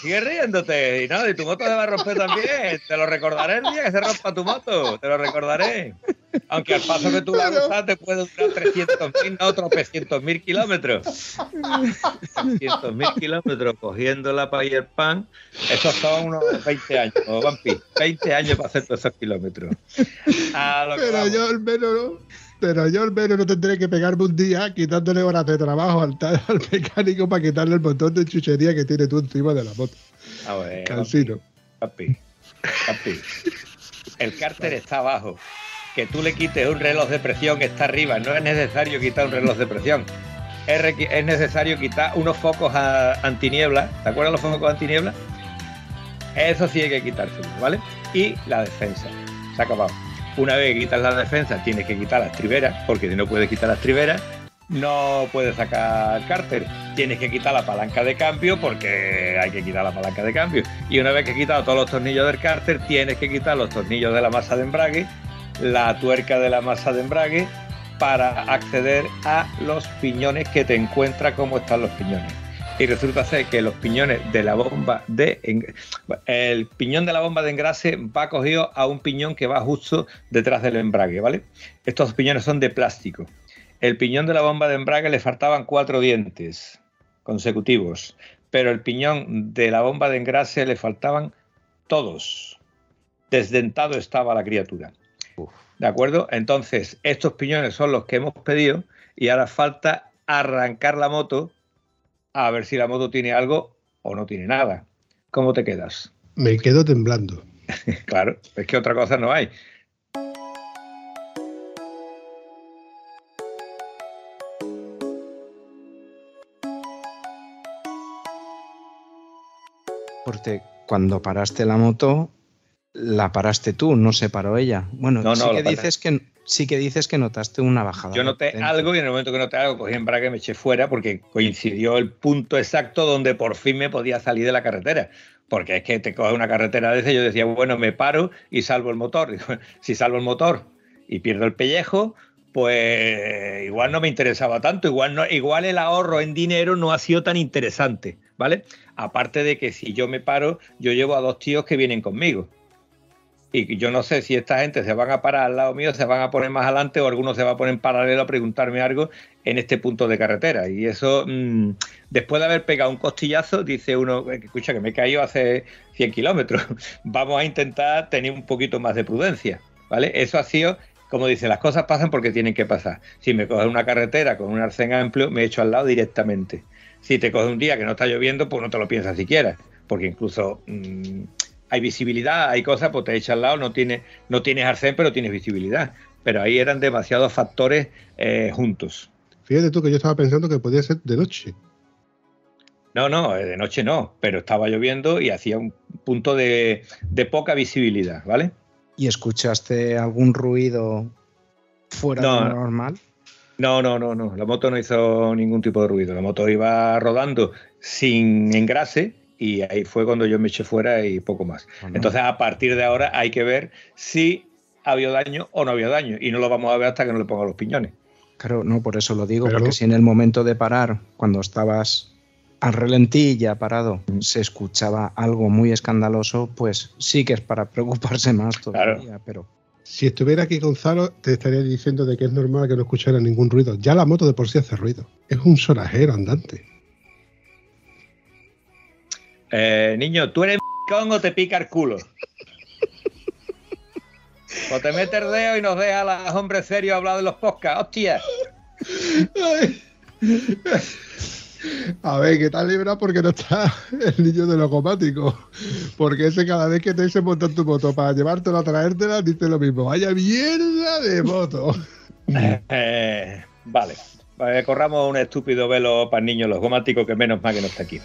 C: Sigue riéndote. Y no, y tu moto se va a romper también. Te lo recordaré el día que se rompa tu moto. Te lo recordaré. Aunque al paso que tú la usas te puede durar 300.000, no otros 300.000 kilómetros. 300.000 kilómetros cogiéndola para ir el pan. Esos son unos 20 años, Vampi. 20 años para hacer todos esos kilómetros.
A: Pero
C: vamos.
A: yo al menos no. Pero yo al menos no tendré que pegarme un día quitándole horas de trabajo al, al mecánico para quitarle el montón de chuchería que tiene tú encima de la moto.
C: A ver,
A: Cansino.
C: Papi, papi, el cárter está abajo. Que tú le quites un reloj de presión que está arriba. No es necesario quitar un reloj de presión. Es, necesario quitar unos focos antiniebla. ¿Te acuerdas los focos antiniebla? Eso sí hay que quitárselo, ¿vale? Y la defensa. Se ha acabado. Una vez que quitas la defensa, tienes que quitar las triveras, porque si no puedes quitar las triveras, no puedes sacar cárter. tienes que quitar la palanca de cambio porque hay que quitar la palanca de cambio. Y una vez que has quitado todos los tornillos del cárter, tienes que quitar los tornillos de la masa de embrague, la tuerca de la masa de embrague, para acceder a los piñones que te encuentra cómo están los piñones. Y resulta ser que los piñones de la bomba de el piñón de la bomba de engrase va cogido a un piñón que va justo detrás del embrague, ¿vale? Estos piñones son de plástico. El piñón de la bomba de embrague le faltaban cuatro dientes consecutivos, pero el piñón de la bomba de engrase le faltaban todos. Desdentado estaba la criatura. ¿De acuerdo? Entonces, estos piñones son los que hemos pedido y ahora falta arrancar la moto a ver si la moto tiene algo o no tiene nada. ¿Cómo te quedas?
A: Me quedo temblando.
C: Claro, es que otra cosa no hay.
B: Porque cuando paraste la moto, la paraste tú, no se paró ella. Bueno,
C: No, no,
B: sí, que dices que, sí que dices que notaste una bajada.
C: Yo noté algo y en el momento que noté algo cogí embrague y me eché fuera porque coincidió el punto exacto donde por fin me podía salir de la carretera. Porque es que te coge una carretera de ese, yo decía, bueno, me paro y salvo el motor. Digo, si salvo el motor y pierdo el pellejo, pues igual no me interesaba tanto, igual, no, igual el ahorro en dinero no ha sido tan interesante, ¿vale? Aparte de que si yo me paro, yo llevo a dos tíos que vienen conmigo. Y yo no sé si esta gente se van a parar al lado mío, se van a poner más adelante o algunos se va a poner en paralelo a preguntarme algo en este punto de carretera. Y eso, mm, después de haber pegado un costillazo, dice uno, "Eh, escucha, que me he caído hace 100 kilómetros. Vamos a intentar tener un poquito más de prudencia, ¿vale? Eso ha sido, como dice, las cosas pasan porque tienen que pasar. Si me coges una carretera con un arcén amplio, me echo al lado directamente. Si te coges un día que no está lloviendo, pues no te lo piensas siquiera, porque incluso... mm, hay visibilidad, hay cosas, pues te echas al lado, no tienes, no tienes arcén, pero tienes visibilidad. Pero ahí eran demasiados factores eh, juntos.
A: Fíjate tú que yo estaba pensando que podía ser de noche.
C: No, no, eh, de noche no, pero estaba lloviendo y hacía un punto de, de poca visibilidad, ¿vale?
B: ¿Y escuchaste algún ruido fuera
C: No,
B: de lo
C: no.
B: normal?
C: No, no, no, no. La moto no hizo ningún tipo de ruido. La moto iba rodando sin engrase y ahí fue cuando yo me eché fuera y poco más.
B: Bueno.
C: Entonces, a partir de ahora hay que ver si ha habido daño o no ha habido daño. Y no lo vamos a ver hasta que no le ponga los piñones.
B: Claro, no, por eso lo digo,
A: Pero
B: porque si en el momento de parar, cuando estabas al relentí ya parado, se escuchaba algo muy escandaloso, pues sí que es para preocuparse más todavía, pero
A: Si estuviera aquí Gonzalo, te estaría diciendo de que es normal que no escuchara ningún ruido. Ya la moto de por sí hace ruido. Es un sonajero andante.
C: Eh, niño, ¿tú eres con o te pica el culo? O te metes el dedo y nos deja a los hombres serios hablar de los podcasts. ¡Hostia!
A: Ay. A ver, que está librado porque no está el niño de locomático. Porque ese cada vez que te dice montar tu moto para llevártela, traértela, dice lo mismo. Vaya mierda de moto.
C: Eh, vale. Eh, corramos un estúpido velo para niños los gomáticos que menos mal que no está aquí.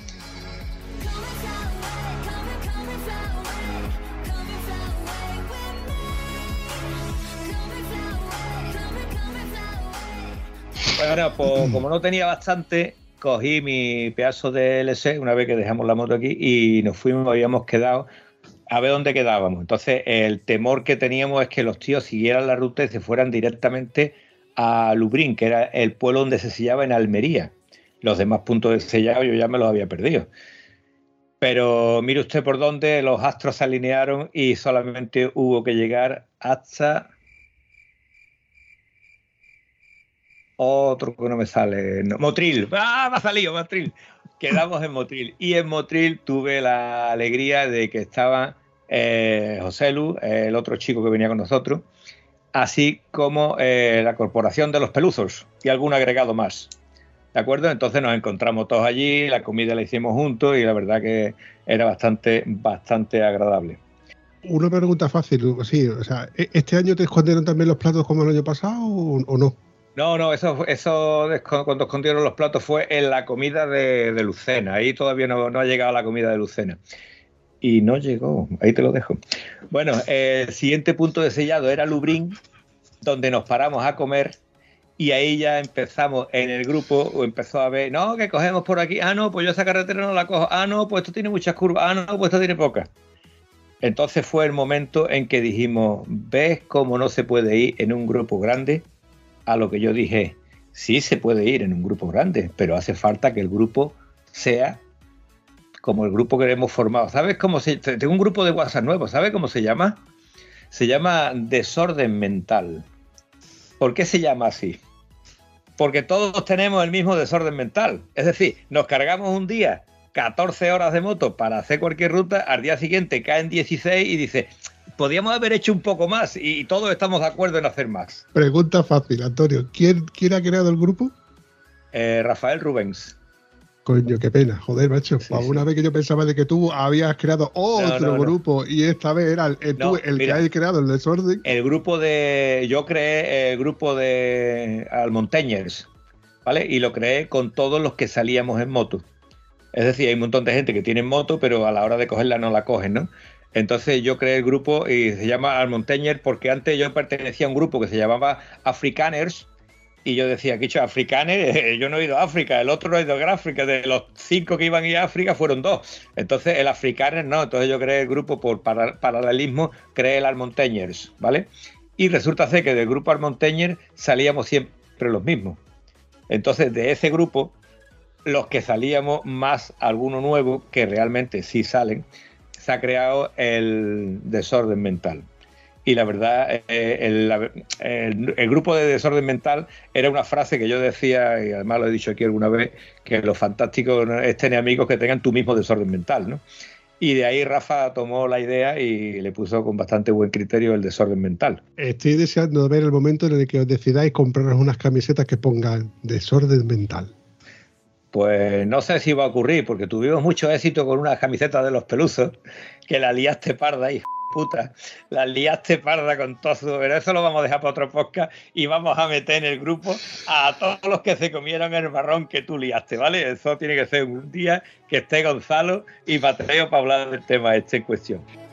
C: Bueno, pues como no tenía bastante, cogí mi pedazo de LC una vez que dejamos la moto aquí y nos fuimos, habíamos quedado a ver dónde quedábamos. Entonces, el temor que teníamos es que los tíos siguieran la ruta y se fueran directamente a Lubrín, que era el pueblo donde se sellaba en Almería. Los demás puntos de sellado yo ya me los había perdido. Pero mire usted por dónde los astros se alinearon y solamente hubo que llegar hasta otro que no me sale. no, Motril. ¡Ah, me ha salido Motril! Quedamos en Motril. Y en Motril tuve la alegría de que estaba eh, José Lu, el otro chico que venía con nosotros, así como eh, la Corporación de los Peluzos y algún agregado más. ¿De acuerdo? Entonces nos encontramos todos allí, la comida la hicimos juntos y la verdad que era bastante, bastante agradable.
A: Una pregunta fácil. Sí, o sea, ¿e- ¿este año te escondieron también los platos como el año pasado o no?
C: No, no, eso, eso cuando escondieron los platos fue en la comida de, Lucena. Ahí todavía no, ha llegado la comida de Lucena. Y no llegó, ahí te lo dejo. Bueno, el siguiente punto de sellado era Lubrín, donde nos paramos a comer Y ahí ya empezamos en el grupo, o empezó a ver, no, que cogemos por aquí, ah, no, pues yo esa carretera no la cojo, ah, no, pues esto tiene muchas curvas, ah, no, pues esto tiene pocas. Entonces fue el momento en que dijimos, ¿ves cómo no se puede ir en un grupo grande? A lo que yo dije, sí se puede ir en un grupo grande, pero hace falta que el grupo sea como el grupo que hemos formado. ¿Sabes cómo se Tengo un grupo de WhatsApp nuevo, ¿sabes cómo se llama? Se llama desorden mental. ¿Por qué se llama así? Porque todos tenemos el mismo desorden mental. Es decir, nos cargamos un día 14 horas de moto para hacer cualquier ruta, al día siguiente caen 16 y dice, podíamos haber hecho un poco más y todos estamos de acuerdo en hacer más.
A: Pregunta fácil, Antonio. ¿Quién, quién ha creado el grupo?
C: Eh, Rafael Rubens.
A: Coño, qué pena, joder, macho. una vez que yo pensaba de que tú habías creado otro
C: No, no, no.
A: grupo y esta vez era el, el-
C: No,
A: tú el
C: mira.
A: que has creado el desorden.
C: El grupo de. Yo creé el grupo de Almontañers, ¿vale? Y lo creé con todos los que salíamos en moto. Es decir, hay un montón de gente que tiene moto, pero a la hora de cogerla no la cogen, ¿no? Entonces yo creé el grupo y se llama Almontañers porque antes yo pertenecía a un grupo que se llamaba Africaners. Y yo decía, que africanes, yo no he ido a África, el otro no ha ido a África, de los cinco que iban a ir a África fueron dos. Entonces el africaner no, entonces yo creé el grupo por para- paralelismo, creé el Almontañers, ¿vale? Y resulta ser que del grupo Almontañers salíamos siempre los mismos. Entonces de ese grupo, los que salíamos más alguno nuevo, que realmente sí salen, se ha creado el desorden mental. Y la verdad, eh, el, grupo de desorden mental era una frase que yo decía, y además lo he dicho aquí alguna vez, que lo fantástico es tener amigos que tengan tu mismo desorden mental, ¿no? Y de ahí Rafa tomó la idea y le puso con bastante buen criterio el desorden mental.
A: Estoy deseando ver el momento en el que os decidáis compraros unas camisetas que pongan desorden mental.
C: Pues no sé si va a ocurrir, porque tuvimos mucho éxito con unas camisetas de los peluzos, que la liaste parda, de puta. La liaste parda con todo su... Pero eso lo vamos a dejar para otro podcast y vamos a meter en el grupo a todos los que se comieron el marrón que tú liaste, ¿vale? Eso tiene que ser un día que esté Gonzalo y Mateo para hablar del tema este en cuestión.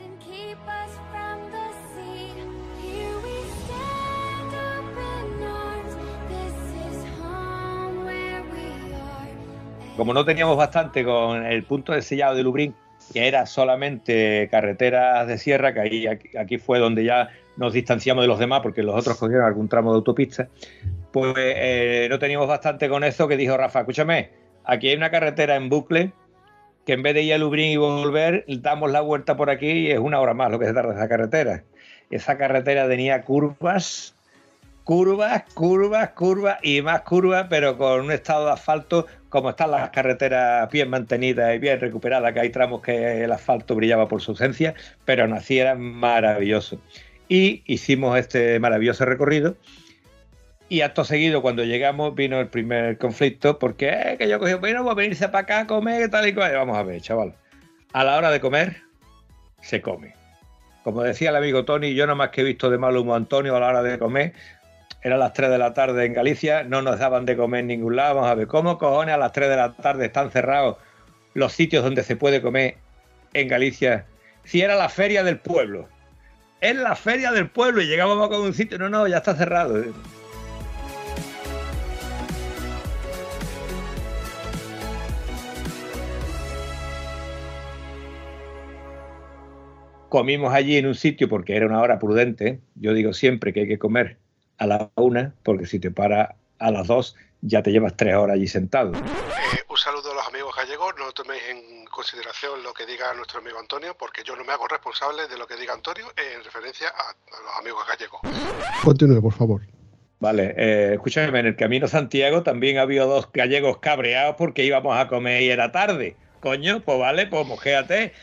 C: Como no teníamos bastante con el punto de sellado de Lubrín, que era solamente carreteras de sierra, que ahí, aquí, fue donde ya nos distanciamos de los demás porque los otros cogieron algún tramo de autopista, pues eh, no teníamos bastante con eso que dijo Rafa, escúchame, aquí hay una carretera en bucle que en vez de ir a Lubrín y volver, damos la vuelta por aquí y es una hora más lo que se tarda esa carretera. Esa carretera tenía curvas, curvas, curvas, curvas y más curvas, pero con un estado de asfalto como están las carreteras bien mantenidas y bien recuperadas, que hay tramos que el asfalto brillaba por su ausencia, pero así era maravilloso. Y hicimos este maravilloso recorrido. Y acto seguido, cuando llegamos, vino el primer conflicto, porque eh, que yo cogí, bueno, pues venirse para acá a comer, tal y cual. Vamos a ver, chaval. A la hora de comer, se come. Como decía el amigo Tony, yo nada más que he visto de mal humo a Antonio a la hora de comer, eran las 3 de la tarde en Galicia, no nos daban de comer en ningún lado. Vamos a ver, ¿cómo cojones a las 3 de la tarde están cerrados los sitios donde se puede comer en Galicia? Si era la feria del pueblo. Es la feria del pueblo y llegábamos a un sitio, no, no, ya está cerrado. Comimos allí en un sitio porque era una hora prudente. Yo digo siempre que hay que comer a la una, porque si te para a las dos, ya te llevas tres horas allí sentado.
A: Eh, un saludo a los amigos gallegos, no toméis en consideración lo que diga nuestro amigo Antonio, porque yo no me hago responsable de lo que diga Antonio en referencia a, a los amigos gallegos. Continúe, por favor.
C: Vale, eh, escúchame, en el camino a Santiago también había dos gallegos cabreados porque íbamos a comer y era tarde. Coño, pues vale, pues mojéate.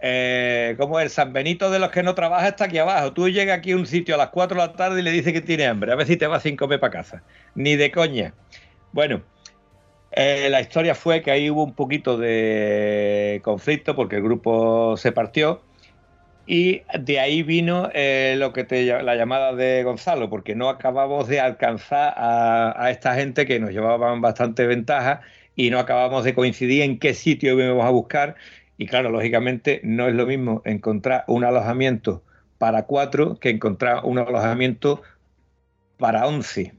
C: Eh, como el San Benito de los que no trabaja está aquí abajo. Tú llegas aquí a un sitio a las 4 de la tarde y le dices que tiene hambre. A ver si te vas sin comer para casa. Ni de coña. Bueno, eh, la historia fue que ahí hubo un poquito de conflicto porque el grupo se partió. Y de ahí vino eh, lo que la llamada de Gonzalo, porque no acabamos de alcanzar a, a esta gente que nos llevaban bastante ventaja y no acabamos de coincidir en qué sitio íbamos a buscar. Y claro, lógicamente no es lo mismo encontrar un alojamiento para cuatro que encontrar un alojamiento para once.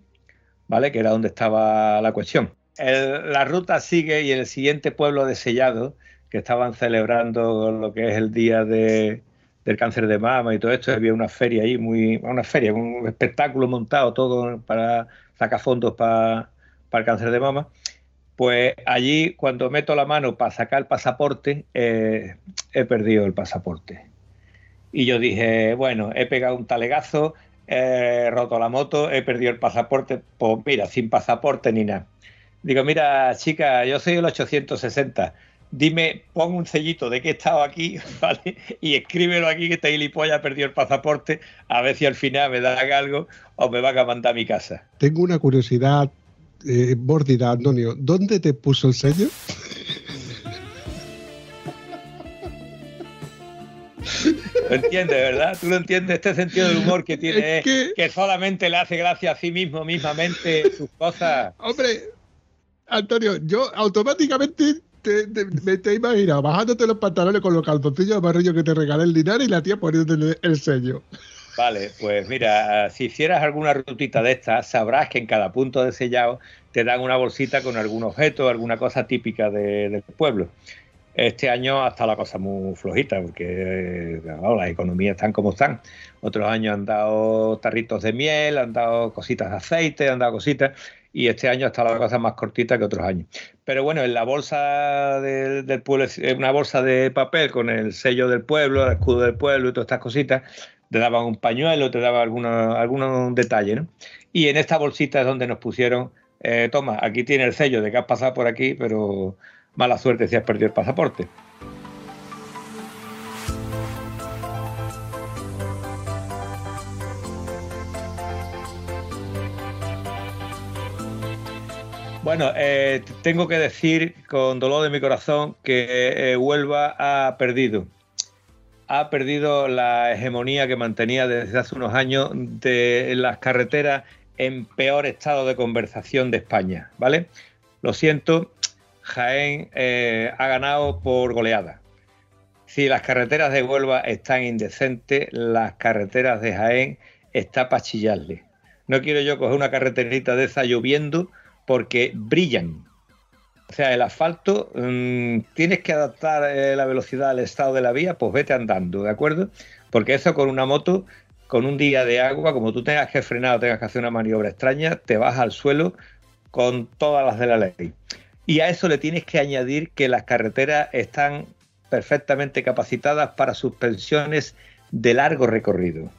C: ¿vale? Que era donde estaba la cuestión. La ruta sigue y el siguiente pueblo de Sellado, que estaban celebrando lo que es el día de- del cáncer de mama y todo esto, había una feria ahí, muy, una feria, un espectáculo montado todo para sacar fondos para, para el cáncer de mama. Pues allí, cuando meto la mano para sacar el pasaporte, eh, he perdido el pasaporte. Y yo dije, bueno, he pegado un talegazo, he roto la moto, he perdido el pasaporte, pues mira, sin pasaporte ni nada. Digo, mira, chica, yo soy el 860. Dime, pon un sellito de que he estado aquí, ¿vale? Y escríbelo aquí que este gilipollas ha perdido el pasaporte, a ver si al final me dan algo o me van a mandar a mi casa.
A: Tengo una curiosidad eh, mórbida, Antonio. ¿Dónde te puso el sello?
C: ¿Lo entiendes, verdad? Tú lo entiendes, este sentido del humor que tiene,
A: Es que-
C: que... solamente le hace gracia a sí mismo, mismamente, sus cosas.
A: Hombre, Antonio, yo automáticamente te, te, me te he imaginado bajándote los pantalones con los calzoncillos amarillos que te regalé el Linares y la tía poniéndote el sello.
C: Vale, pues mira, si hicieras alguna rutita de estas, sabrás que en cada punto de sellado te dan una bolsita con algún objeto, alguna cosa típica de- del pueblo. Este año ha estado la cosa muy flojita, porque eh, las economías están como están. Otros años han dado tarritos de miel, han dado cositas de aceite, han dado cositas, y este año estado la cosa más cortita que otros años. Pero bueno, en la bolsa del, del pueblo, una bolsa de papel con el sello del pueblo, el escudo del pueblo y todas estas cositas, te daban un pañuelo, te daban algunos algunos detalles, ¿no? Y en esta bolsita es donde nos pusieron, eh, toma, aquí tiene el sello de que has pasado por aquí, pero mala suerte si has perdido el pasaporte. Bueno, eh, tengo que decir con dolor de mi corazón que eh, Huelva ha perdido. Ha perdido la hegemonía que mantenía desde hace unos años de las carreteras en peor estado de conversación de España, ¿vale? Lo siento, Jaén eh, ha ganado por goleada. Si las carreteras de Huelva están indecentes, las carreteras de Jaén está para chillarle. No quiero yo coger una carreterita de esa lloviendo porque brillan. O sea, el asfalto, mmm, tienes que adaptar eh, la velocidad al estado de la vía, pues vete andando, ¿de acuerdo? Porque eso con una moto, con un día de agua, como tú tengas que frenar o tengas que hacer una maniobra extraña, te vas al suelo con todas las de la ley. Y a eso le tienes que añadir que las carreteras están perfectamente capacitadas para suspensiones de largo recorrido.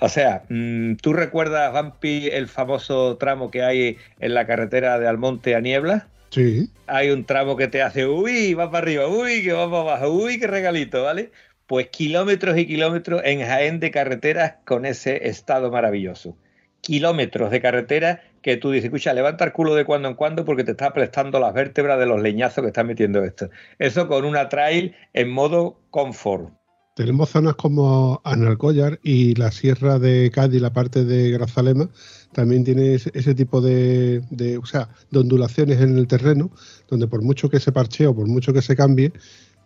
C: O sea, mmm, ¿tú recuerdas, Vampi, el famoso tramo que hay en la carretera de Almonte a Niebla?
A: Sí.
C: Hay un tramo que te hace, uy, va para arriba, uy, que va para abajo, uy, qué regalito, ¿vale? Pues kilómetros y kilómetros en Jaén de carreteras con ese estado maravilloso. Kilómetros de carretera que tú dices, escucha, levanta el culo de cuando en cuando porque te está prestando las vértebras de los leñazos que está metiendo esto. Eso con una trail en modo confort.
A: Tenemos zonas como Analcollar y la Sierra de Cádiz, la parte de Grazalema, también tiene ese, tipo de, o sea, de ondulaciones en el terreno, donde por mucho que se parchee o por mucho que se cambie,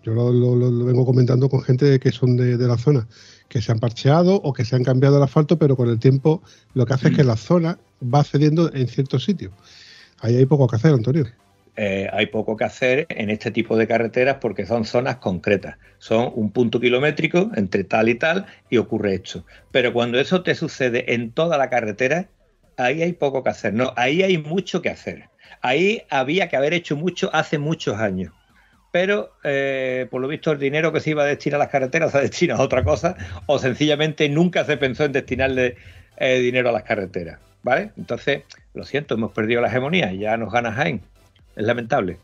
A: yo lo, lo, vengo comentando con gente que son de, de, la zona, que se han parcheado o que se han cambiado el asfalto, pero con el tiempo lo que hace es que la zona va cediendo en ciertos sitios. Ahí hay poco que hacer, Antonio.
C: Eh, hay poco que hacer en este tipo de carreteras porque son zonas concretas. Son un punto kilométrico entre tal y tal y ocurre esto. Pero cuando eso te sucede en toda la carretera, ahí hay poco que hacer. No, ahí hay mucho que hacer. Ahí había que haber hecho mucho hace muchos años. Pero eh, por lo visto el dinero que se iba a destinar a las carreteras se ha destinado a otra cosa o sencillamente nunca se pensó en destinarle eh, dinero a las carreteras. ¿Vale? Entonces, lo siento, hemos perdido la hegemonía, ya nos gana Jaén. Es lamentable.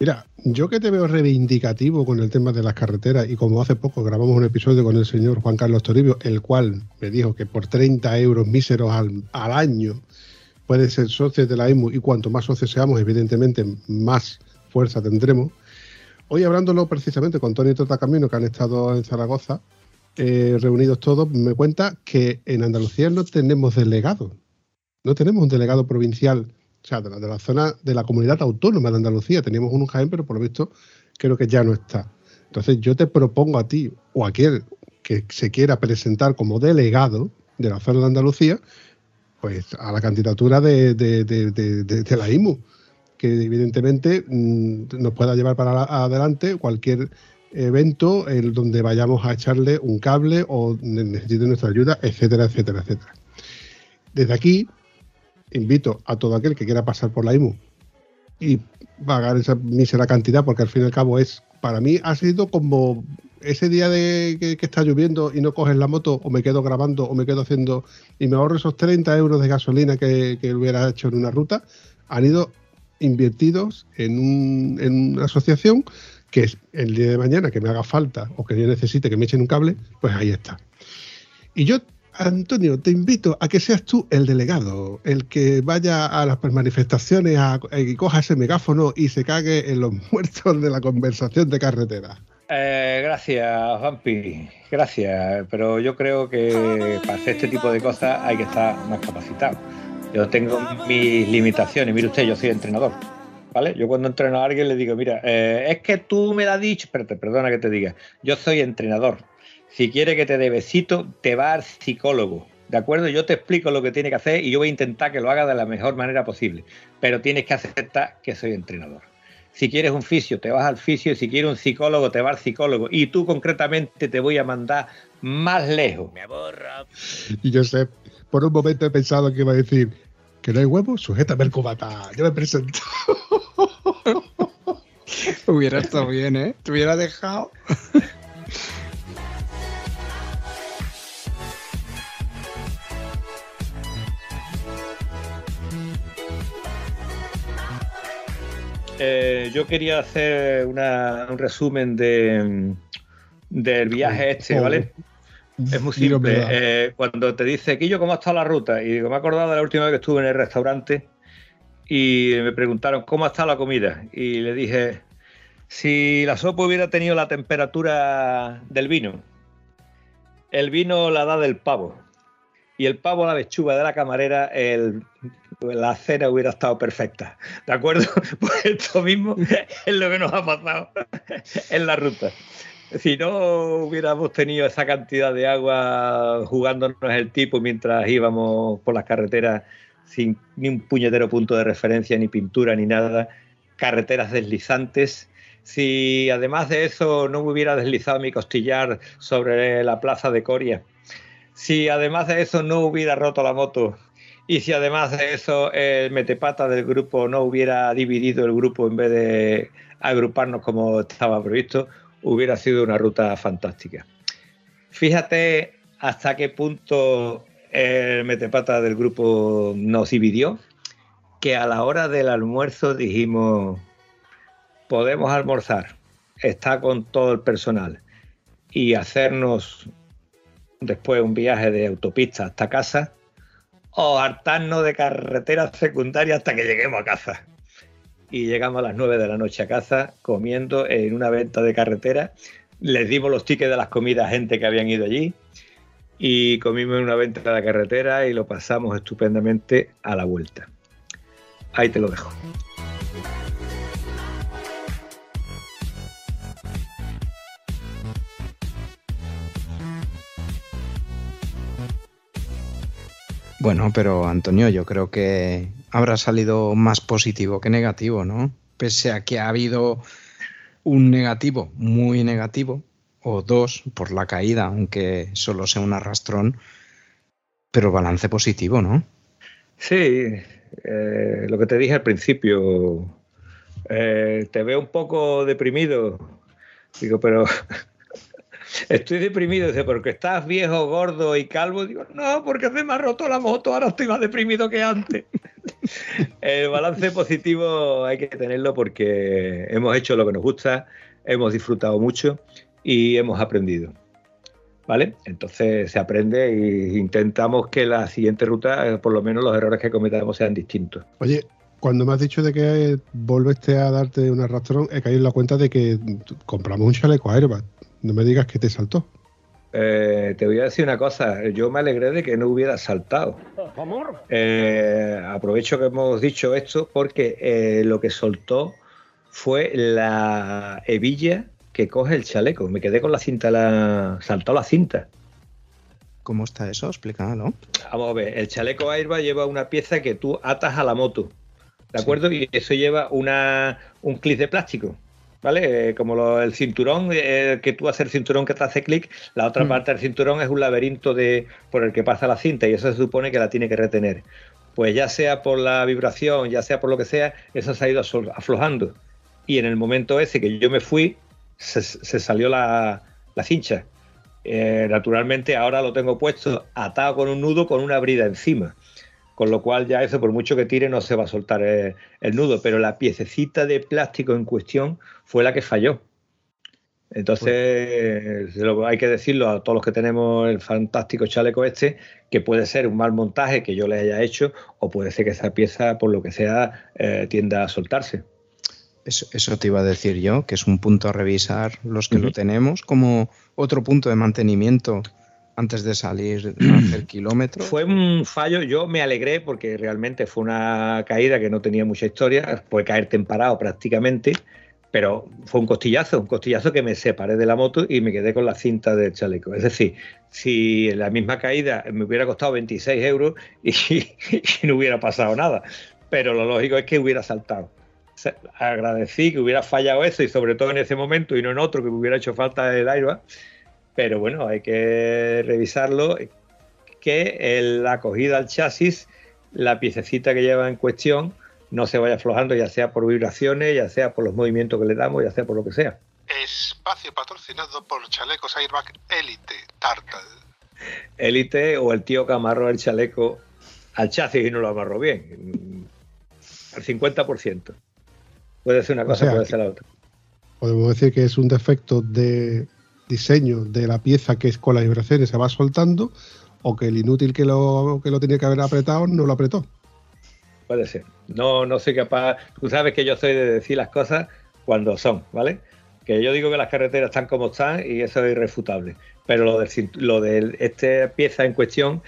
A: Mira, yo que te veo reivindicativo con el tema de las carreteras y como hace poco grabamos un episodio con el señor Juan Carlos Toribio, el cual me dijo que por 30 euros míseros al, año puede ser socio de la EMU y cuanto más socios seamos, evidentemente más fuerza tendremos. Hoy hablándolo precisamente con Tony Tota Camino, que han estado en Zaragoza, eh, reunidos todos, me cuenta que en Andalucía no tenemos delegado. No tenemos un delegado provincial o sea, de la, zona de la comunidad autónoma de Andalucía. Teníamos un Jaén, pero por lo visto creo que ya no está. Entonces yo te propongo a ti o a aquel que se quiera presentar como delegado de la zona de Andalucía, Pues a la candidatura de, de- de- de- la IMU, que evidentemente mm, nos pueda llevar para la- adelante cualquier evento en donde vayamos a echarle un cable o ne- necesite nuestra ayuda, etcétera, etcétera, etcétera. Desde aquí invito a todo aquel que quiera pasar por la IMU y pagar esa mísera cantidad, porque al fin y al cabo es, para mí ha sido como ese día de que, está lloviendo y no coges la moto, o me quedo grabando, o me quedo haciendo, y me ahorro esos 30 euros de gasolina que, que hubiera hecho en una ruta, han ido invertidos en, un- en una asociación que es el día de mañana que me haga falta o que yo necesite que me echen un cable, pues ahí está. Y yo, Antonio, te invito a que seas tú el delegado, el que vaya a las manifestaciones a, y coja ese megáfono y se cague en los muertos de la conversación de carretera.
C: Eh, gracias, Vampi. Gracias. Pero yo creo que para hacer este tipo de cosas hay que estar más capacitado. Yo tengo mis limitaciones. Mire usted, yo soy entrenador. ¿Vale? Yo cuando entreno a alguien le digo, mira, eh, es que tú me has dicho, espérate, perdona que te diga, yo soy entrenador. Si quiere que te dé besito, te va al psicólogo. ¿De acuerdo? Yo te explico lo que tiene que hacer y yo voy a intentar que lo haga de la mejor manera posible. Pero tienes que aceptar que soy entrenador. Si quieres un fisio, te vas al fisio. Si quieres un psicólogo, te vas al psicólogo. Y tú concretamente te voy a mandar más lejos. Me aborra.
A: Y yo sé, por un momento he pensado que iba a decir que no hay huevo, sujétame el cubata. Yo me presento.
B: Hubiera estado bien, ¿eh? Te hubiera dejado.
C: Eh, yo quería hacer una- un resumen de, del viaje este, ¿vale? Es muy simple. Eh, cuando te dice, Quillo, ¿cómo ha estado la ruta? Y digo, me he acordado de la última vez que estuve en el restaurante y me preguntaron, ¿cómo ha estado la comida? Y le dije, si la sopa hubiera tenido la temperatura del vino, el vino la da del pavo y el pavo la lechuga de la camarera, el- la cena hubiera estado perfecta. ¿De acuerdo? Pues esto mismo es lo que nos ha pasado en la ruta. Si no hubiéramos tenido esa cantidad de agua jugándonos el tipo mientras íbamos por las carreteras sin ni un puñetero punto de referencia, ni pintura, ni nada, carreteras deslizantes, si además de eso no me hubiera deslizado mi costillar sobre la plaza de Coria, si además de eso no hubiera roto la moto y si además de eso el metepata del grupo no hubiera dividido el grupo en vez de agruparnos como estaba previsto, hubiera sido una ruta fantástica. Fíjate hasta qué punto el metepata del grupo nos dividió, que a la hora del almuerzo dijimos, podemos almorzar, está con todo el personal y hacernos después un viaje de autopista hasta casa o hartarnos de carretera secundaria hasta que lleguemos a casa. Y llegamos a las 9 de la noche a casa comiendo en una venta de carretera. Les dimos los tickets de las comidas a gente que habían ido allí y comimos en una venta de la carretera y lo pasamos estupendamente a la vuelta. Ahí te lo dejo.
B: Bueno, pero Antonio, yo creo que habrá salido más positivo que negativo, ¿no? Pese a que ha habido un negativo muy negativo, o dos por la caída, aunque solo sea un arrastrón, pero balance positivo, ¿no?
C: Sí, eh, lo que te dije al principio, eh, te veo un poco deprimido. Digo, pero estoy deprimido, dice, porque estás viejo, gordo y calvo. Digo, no, porque se me ha roto la moto, ahora estoy más deprimido que antes. El balance positivo hay que tenerlo porque hemos hecho lo que nos gusta, hemos disfrutado mucho y hemos aprendido. ¿Vale? Entonces se aprende e intentamos que la siguiente ruta, por lo menos los errores que cometamos sean distintos.
A: Oye, cuando me has dicho de que volviste a darte un arrastrón, he caído en la cuenta de que compramos un chaleco Airbag. No me digas que te saltó.
C: Eh, te voy a decir una cosa, yo me alegré de que no hubiera saltado. Eh, aprovecho que hemos dicho esto porque eh, lo que soltó fue la hebilla que coge el chaleco. Me quedé con la cinta, la saltó la cinta.
B: ¿Cómo está eso? Explícalo.
C: Vamos a ver, el chaleco airbag lleva una pieza que tú atas a la moto, ¿de acuerdo? Y eso lleva una, un clip de plástico, ¿vale? Eh, como lo- el cinturón, eh, que tú haces el cinturón que te hace clic, la otra
B: Mm.
C: parte del cinturón es un laberinto de, por el que pasa la cinta y eso se supone que la tiene que retener. Pues ya sea por la vibración, ya sea por lo que sea, eso se ha ido aflojando. Y en el momento ese que yo me fui, se, se salió la, la cincha. Eh, naturalmente ahora lo tengo puesto atado con un nudo con una brida encima. Con lo cual ya eso, por mucho que tire, no se va a soltar el nudo. Pero la piececita de plástico en cuestión fue la que falló. Entonces, lo- hay que decirlo a todos los que tenemos el fantástico chaleco este, que puede ser un mal montaje que yo le haya hecho, o puede ser que esa pieza, por lo que sea, eh, tienda a soltarse.
B: Eso, eso te iba a decir yo, que es un punto a revisar los que lo tenemos como otro punto de mantenimiento antes de salir a hacer kilómetros.
C: Fue un fallo, yo me alegré porque realmente fue una caída que no tenía mucha historia, fue caer temparado prácticamente, pero fue un costillazo, un costillazo que me separé de la moto y me quedé con la cinta del chaleco. Es decir, si la misma caída me hubiera costado 26 euros y, y no hubiera pasado nada, pero lo lógico es que hubiera saltado. Agradecí que hubiera fallado eso y sobre todo en ese momento y no en otro que me hubiera hecho falta el airbag, pero bueno, hay que revisarlo que el- la acogida al chasis, la piececita que lleva en cuestión, no se vaya aflojando, ya sea por vibraciones, ya sea por los movimientos que le damos, ya sea por lo que sea.
J: Espacio patrocinado por Chalecos Airbag Elite Tartal.
C: Élite o el tío que amarró el chaleco al chasis y no lo amarró bien. Al 50%. Puede ser una
A: O
C: cosa,
A: sea,
C: puede ser la otra.
A: Podemos decir que es un defecto de diseño de la pieza que es con las vibraciones se va soltando o que el inútil que lo, que lo tenía que haber apretado no lo apretó.
C: Puede ser. No, no soy capaz. Tú sabes que yo soy de decir las cosas cuando son, ¿vale? Que yo digo que las carreteras están como están y eso es irrefutable. Pero lo de, lo de esta pieza en cuestión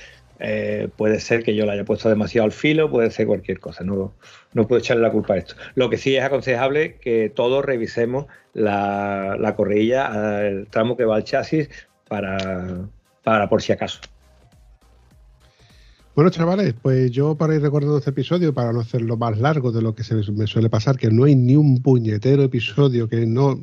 C: eh, puede ser que yo la haya puesto demasiado al filo, puede ser cualquier cosa. No, no puedo echarle la culpa a esto. Lo que sí es aconsejable que todos revisemos la, la correilla, el tramo que va al chasis para, para por si acaso.
A: Bueno, chavales, pues yo para ir recordando este episodio, para no hacerlo más largo de lo que se me suele pasar, que no hay ni un puñetero episodio que no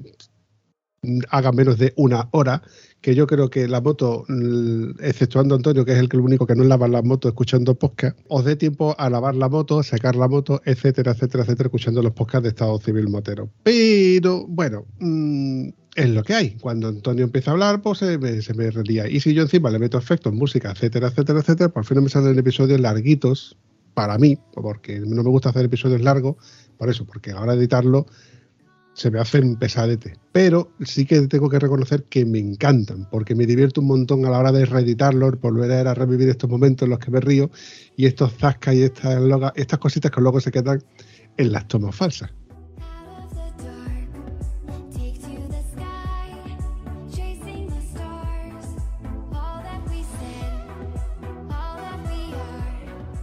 A: haga menos de una hora, que yo creo que la moto, mm, exceptuando Antonio, que es el que el único que no lava la moto escuchando podcast, os dé tiempo a lavar la moto, sacar la moto, etcétera, etcétera, etcétera, escuchando los podcasts de Estado Civil Motero. Pero, bueno, mm, es lo que hay. Cuando Antonio empieza a hablar, pues se me, se me relía. Y si yo encima le meto efectos, música, etcétera, etcétera, etcétera, por fin no me salen episodios larguitos para mí, porque no me gusta hacer episodios largos, por eso, porque a la hora de editarlo se me hacen pesadete. Pero sí que tengo que reconocer que me encantan, porque me divierto un montón a la hora de reeditarlos, volver a revivir estos momentos en los que me río y estos zascas y estas, estas cositas que luego se quedan en las tomas falsas.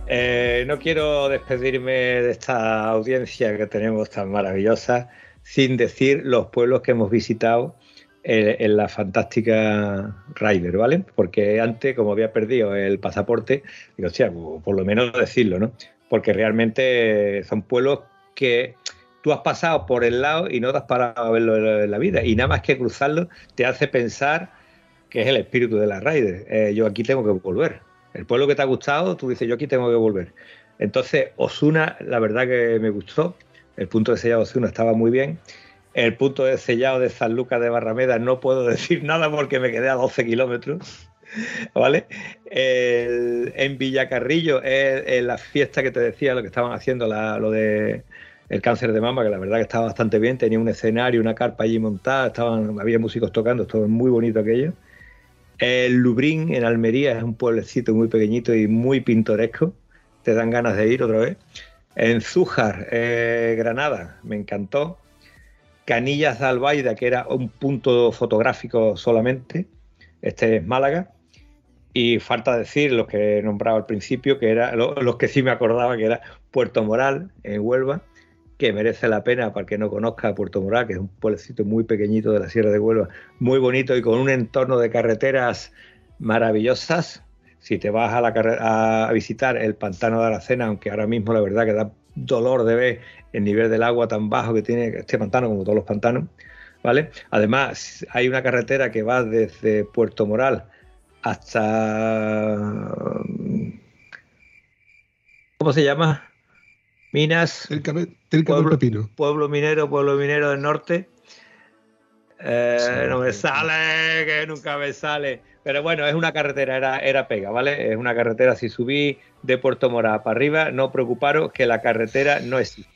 C: Eh, no quiero despedirme de esta audiencia que tenemos tan maravillosa sin decir los pueblos que hemos visitado eh, en la fantástica Rider, ¿vale? Porque antes, como había perdido el pasaporte, digo, hostia, pues, por lo menos decirlo, ¿no? Porque realmente son pueblos que tú has pasado por el lado y no te has parado a verlo en la vida. Y nada más que cruzarlo te hace pensar que es el espíritu de la Rider. Eh, yo aquí tengo que volver. El pueblo que te ha gustado, tú dices, yo aquí tengo que volver. Entonces, Osuna, la verdad que me gustó. El punto de sellado de Osuna estaba muy bien. El punto de sellado de San Lucas de Barrameda no puedo decir nada porque me quedé a 12 kilómetros. ¿Vale? En Villacarrillo es, la fiesta que te decía, lo que estaban haciendo, lo de el cáncer de mama, que la verdad que estaba bastante bien. Tenía un escenario, una carpa allí montada, estaban, había músicos tocando, estuvo muy bonito aquello. El Lubrín en Almería es un pueblecito muy pequeñito y muy pintoresco. Te dan ganas de ir otra vez. En Zújar, eh, Granada, me encantó. Canillas de Albaida, que era un punto fotográfico solamente. Este es Málaga. Y falta decir los que he nombrado al principio, que era lo- los que sí me acordaba, que era Puerto Moral, en Huelva, que merece la pena para el que no conozca Puerto Moral, que es un pueblecito muy pequeñito de la Sierra de Huelva, muy bonito y con un entorno de carreteras maravillosas. Si te vas a, la a visitar el pantano de Aracena, aunque ahora mismo la verdad que da dolor de ver el nivel del agua tan bajo que tiene este pantano, como todos los pantanos, ¿vale? Además, hay una carretera que va desde Puerto Moral hasta... ¿Cómo se llama? Minas.
A: El cabe- el
C: pueblo minero, pueblo minero del norte. Eh, no me sale, que nunca me sale. Pero bueno, es una carretera, era, era pega, ¿vale? Es una carretera, si subí de Puerto Mora para arriba, no preocuparos que la carretera no existe.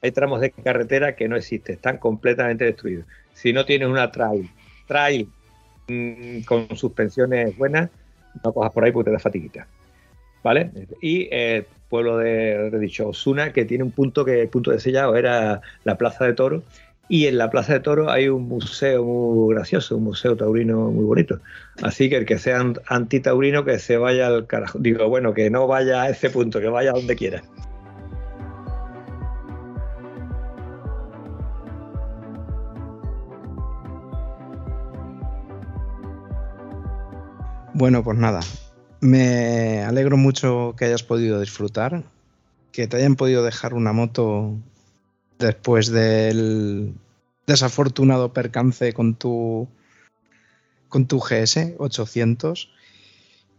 C: Hay tramos de carretera que no existen, están completamente destruidos. Si no tienes una trail, trail mm, con suspensiones buenas, no cojas por ahí porque te da fatiguita. ¿Vale? Y el pueblo de, de dicho Osuna, que tiene un punto que el punto de sellado era la Plaza de Toro. Y en la Plaza de Toro hay un museo muy gracioso, un museo taurino muy bonito. Así que el que sea an- antitaurino, que se vaya al carajo. Digo, bueno, que no vaya a ese punto, que vaya a donde quiera.
B: Bueno, pues nada. Me alegro mucho que hayas podido disfrutar, que te hayan podido dejar una moto después del desafortunado percance con tu con tu GS 800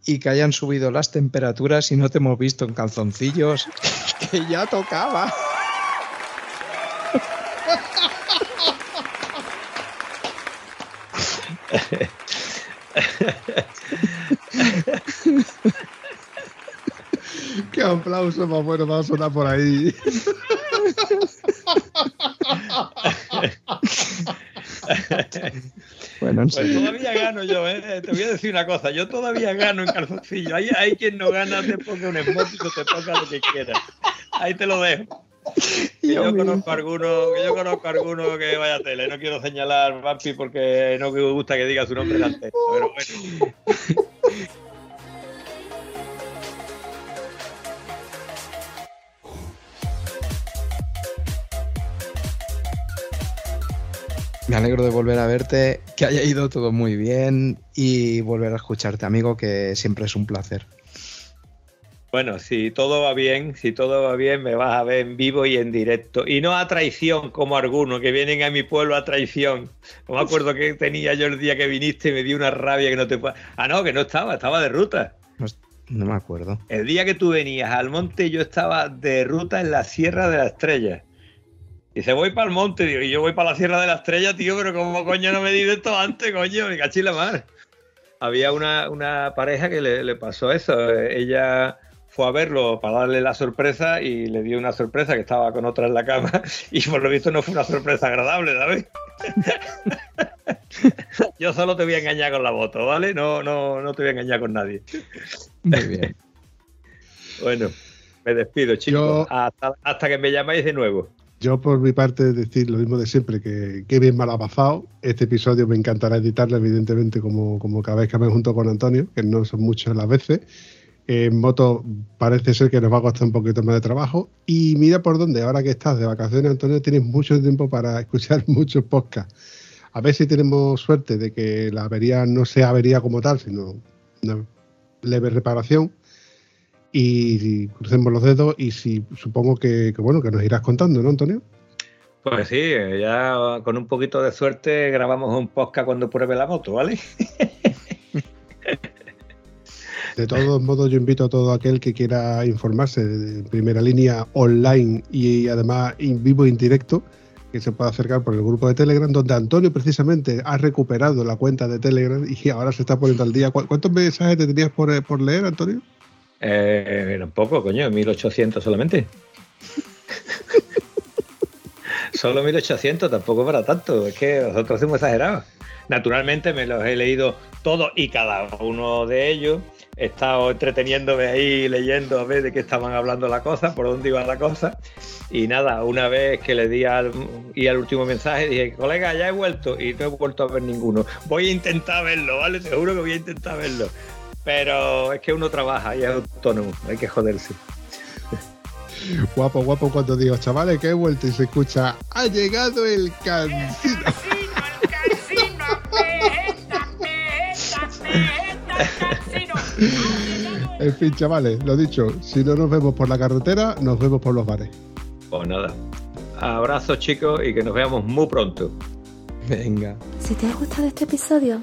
B: y que hayan subido las temperaturas y no te hemos visto en calzoncillos, que ya tocaba.
A: Qué aplauso más bueno va a sonar por ahí.
B: Bueno, en
C: Pues todavía gano yo, ¿eh? Te voy a decir una cosa, yo todavía gano en calzoncillo. Hay, hay quien no gana, te ponga un esmótico, te ponga lo que quieras. Ahí te lo dejo. Que yo conozco alguno, que yo conozco alguno que vaya a tele. No quiero señalar Vampi porque no me gusta que diga su nombre delante. Pero bueno.
B: Me alegro de volver a verte, que haya ido todo muy bien y volver a escucharte, amigo, que siempre es un placer.
C: Bueno, si todo va bien, si todo va bien, me vas a ver en vivo y en directo. Y no a traición como algunos que vienen a mi pueblo a traición. No me acuerdo que tenía yo el día que viniste y me dio una rabia que no te. Ah, no, que no estaba, estaba de ruta.
B: No, no me acuerdo.
C: El día que tú venías al monte, yo estaba de ruta en la Sierra de la Estrella. Dice, voy para el monte, digo, y yo voy para la Sierra de la Estrella, tío, pero como coño no me di de esto antes, coño, me cachí la mar. Había una, una pareja que le, le pasó eso. Ella fue a verlo para darle la sorpresa y le dio una sorpresa que estaba con otra en la cama y por lo visto no fue una sorpresa agradable, ¿sabes? Yo solo te voy a engañar con la moto, ¿vale? No, no, no te voy a engañar con nadie.
B: Muy bien.
C: Bueno, me despido, chicos. Hasta, hasta que me llamáis de nuevo.
A: Yo, por mi parte, decir lo mismo de siempre, que, que bien mal ha pasado. Este episodio me encantará editarlo, evidentemente, como, como cada vez que me junto con Antonio, que no son muchas las veces. En moto parece ser que nos va a costar un poquito más de trabajo. Y mira por dónde, ahora que estás de vacaciones, Antonio, tienes mucho tiempo para escuchar muchos podcasts. A ver si tenemos suerte de que la avería no sea avería como tal, sino una leve reparación. Y crucemos los dedos y si supongo que, que, bueno que nos irás contando, ¿no, Antonio?
C: Pues sí, ya con un poquito de suerte grabamos un podcast cuando pruebe la moto, ¿vale?
A: De todos modos, yo invito a todo aquel que quiera informarse de primera línea online y además en vivo e indirecto, que se pueda acercar por el grupo de Telegram, donde Antonio precisamente ha recuperado la cuenta de Telegram y ahora se está poniendo al día. ¿Cuántos mensajes te tenías por, por leer, Antonio?
C: Eh, era un poco, coño, 1800 solamente. Solo 1800, tampoco para tanto. Es que nosotros hemos exagerado. Naturalmente me los he leído todos y cada uno de ellos. He estado entreteniéndome ahí leyendo a ver de qué estaban hablando la cosa, por dónde iba la cosa. Y nada, una vez que le di al, y al último mensaje, dije, colega, ya he vuelto y no he vuelto a ver ninguno. Voy a intentar verlo, ¿vale? Seguro que voy a intentar verlo. Pero es que uno trabaja y es autónomo, hay que joderse.
A: Guapo, guapo cuando digo, chavales, que he vuelto y se escucha, ha llegado el cansino.
D: ¡El casino! ¡Apriétate! ¡Apriétate! En fin, chavales, lo dicho, si no nos vemos por la carretera, nos vemos por los bares.
K: Pues nada. Abrazos chicos y que nos veamos muy pronto.
L: Venga.
M: Si te ha gustado este episodio,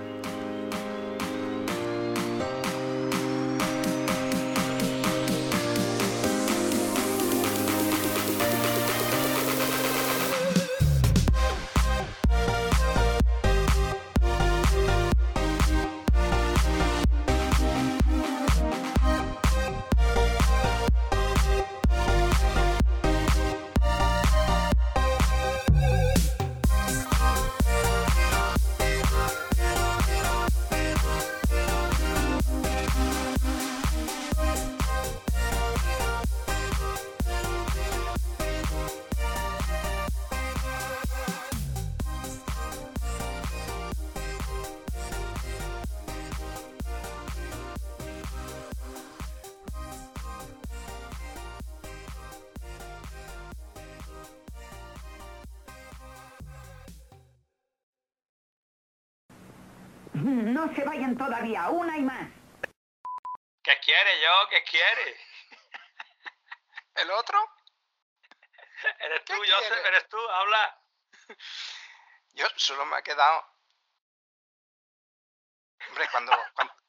N: Una y más.
C: ¿Qué quiere yo? ¿Qué quiere?
B: ¿El otro?
C: Eres tú,
B: ¿Qué
C: Joseph, eres tú, habla.
B: Yo solo me ha quedado. Hombre, cuando. cuando-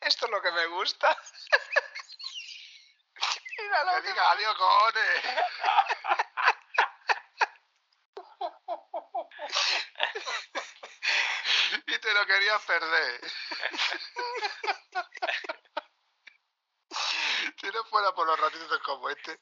B: Esto es lo que me gusta. Mira lo
A: Que
B: que
A: diga adiós, cojones. y te lo querías perder. si no fuera por los ratitos como este,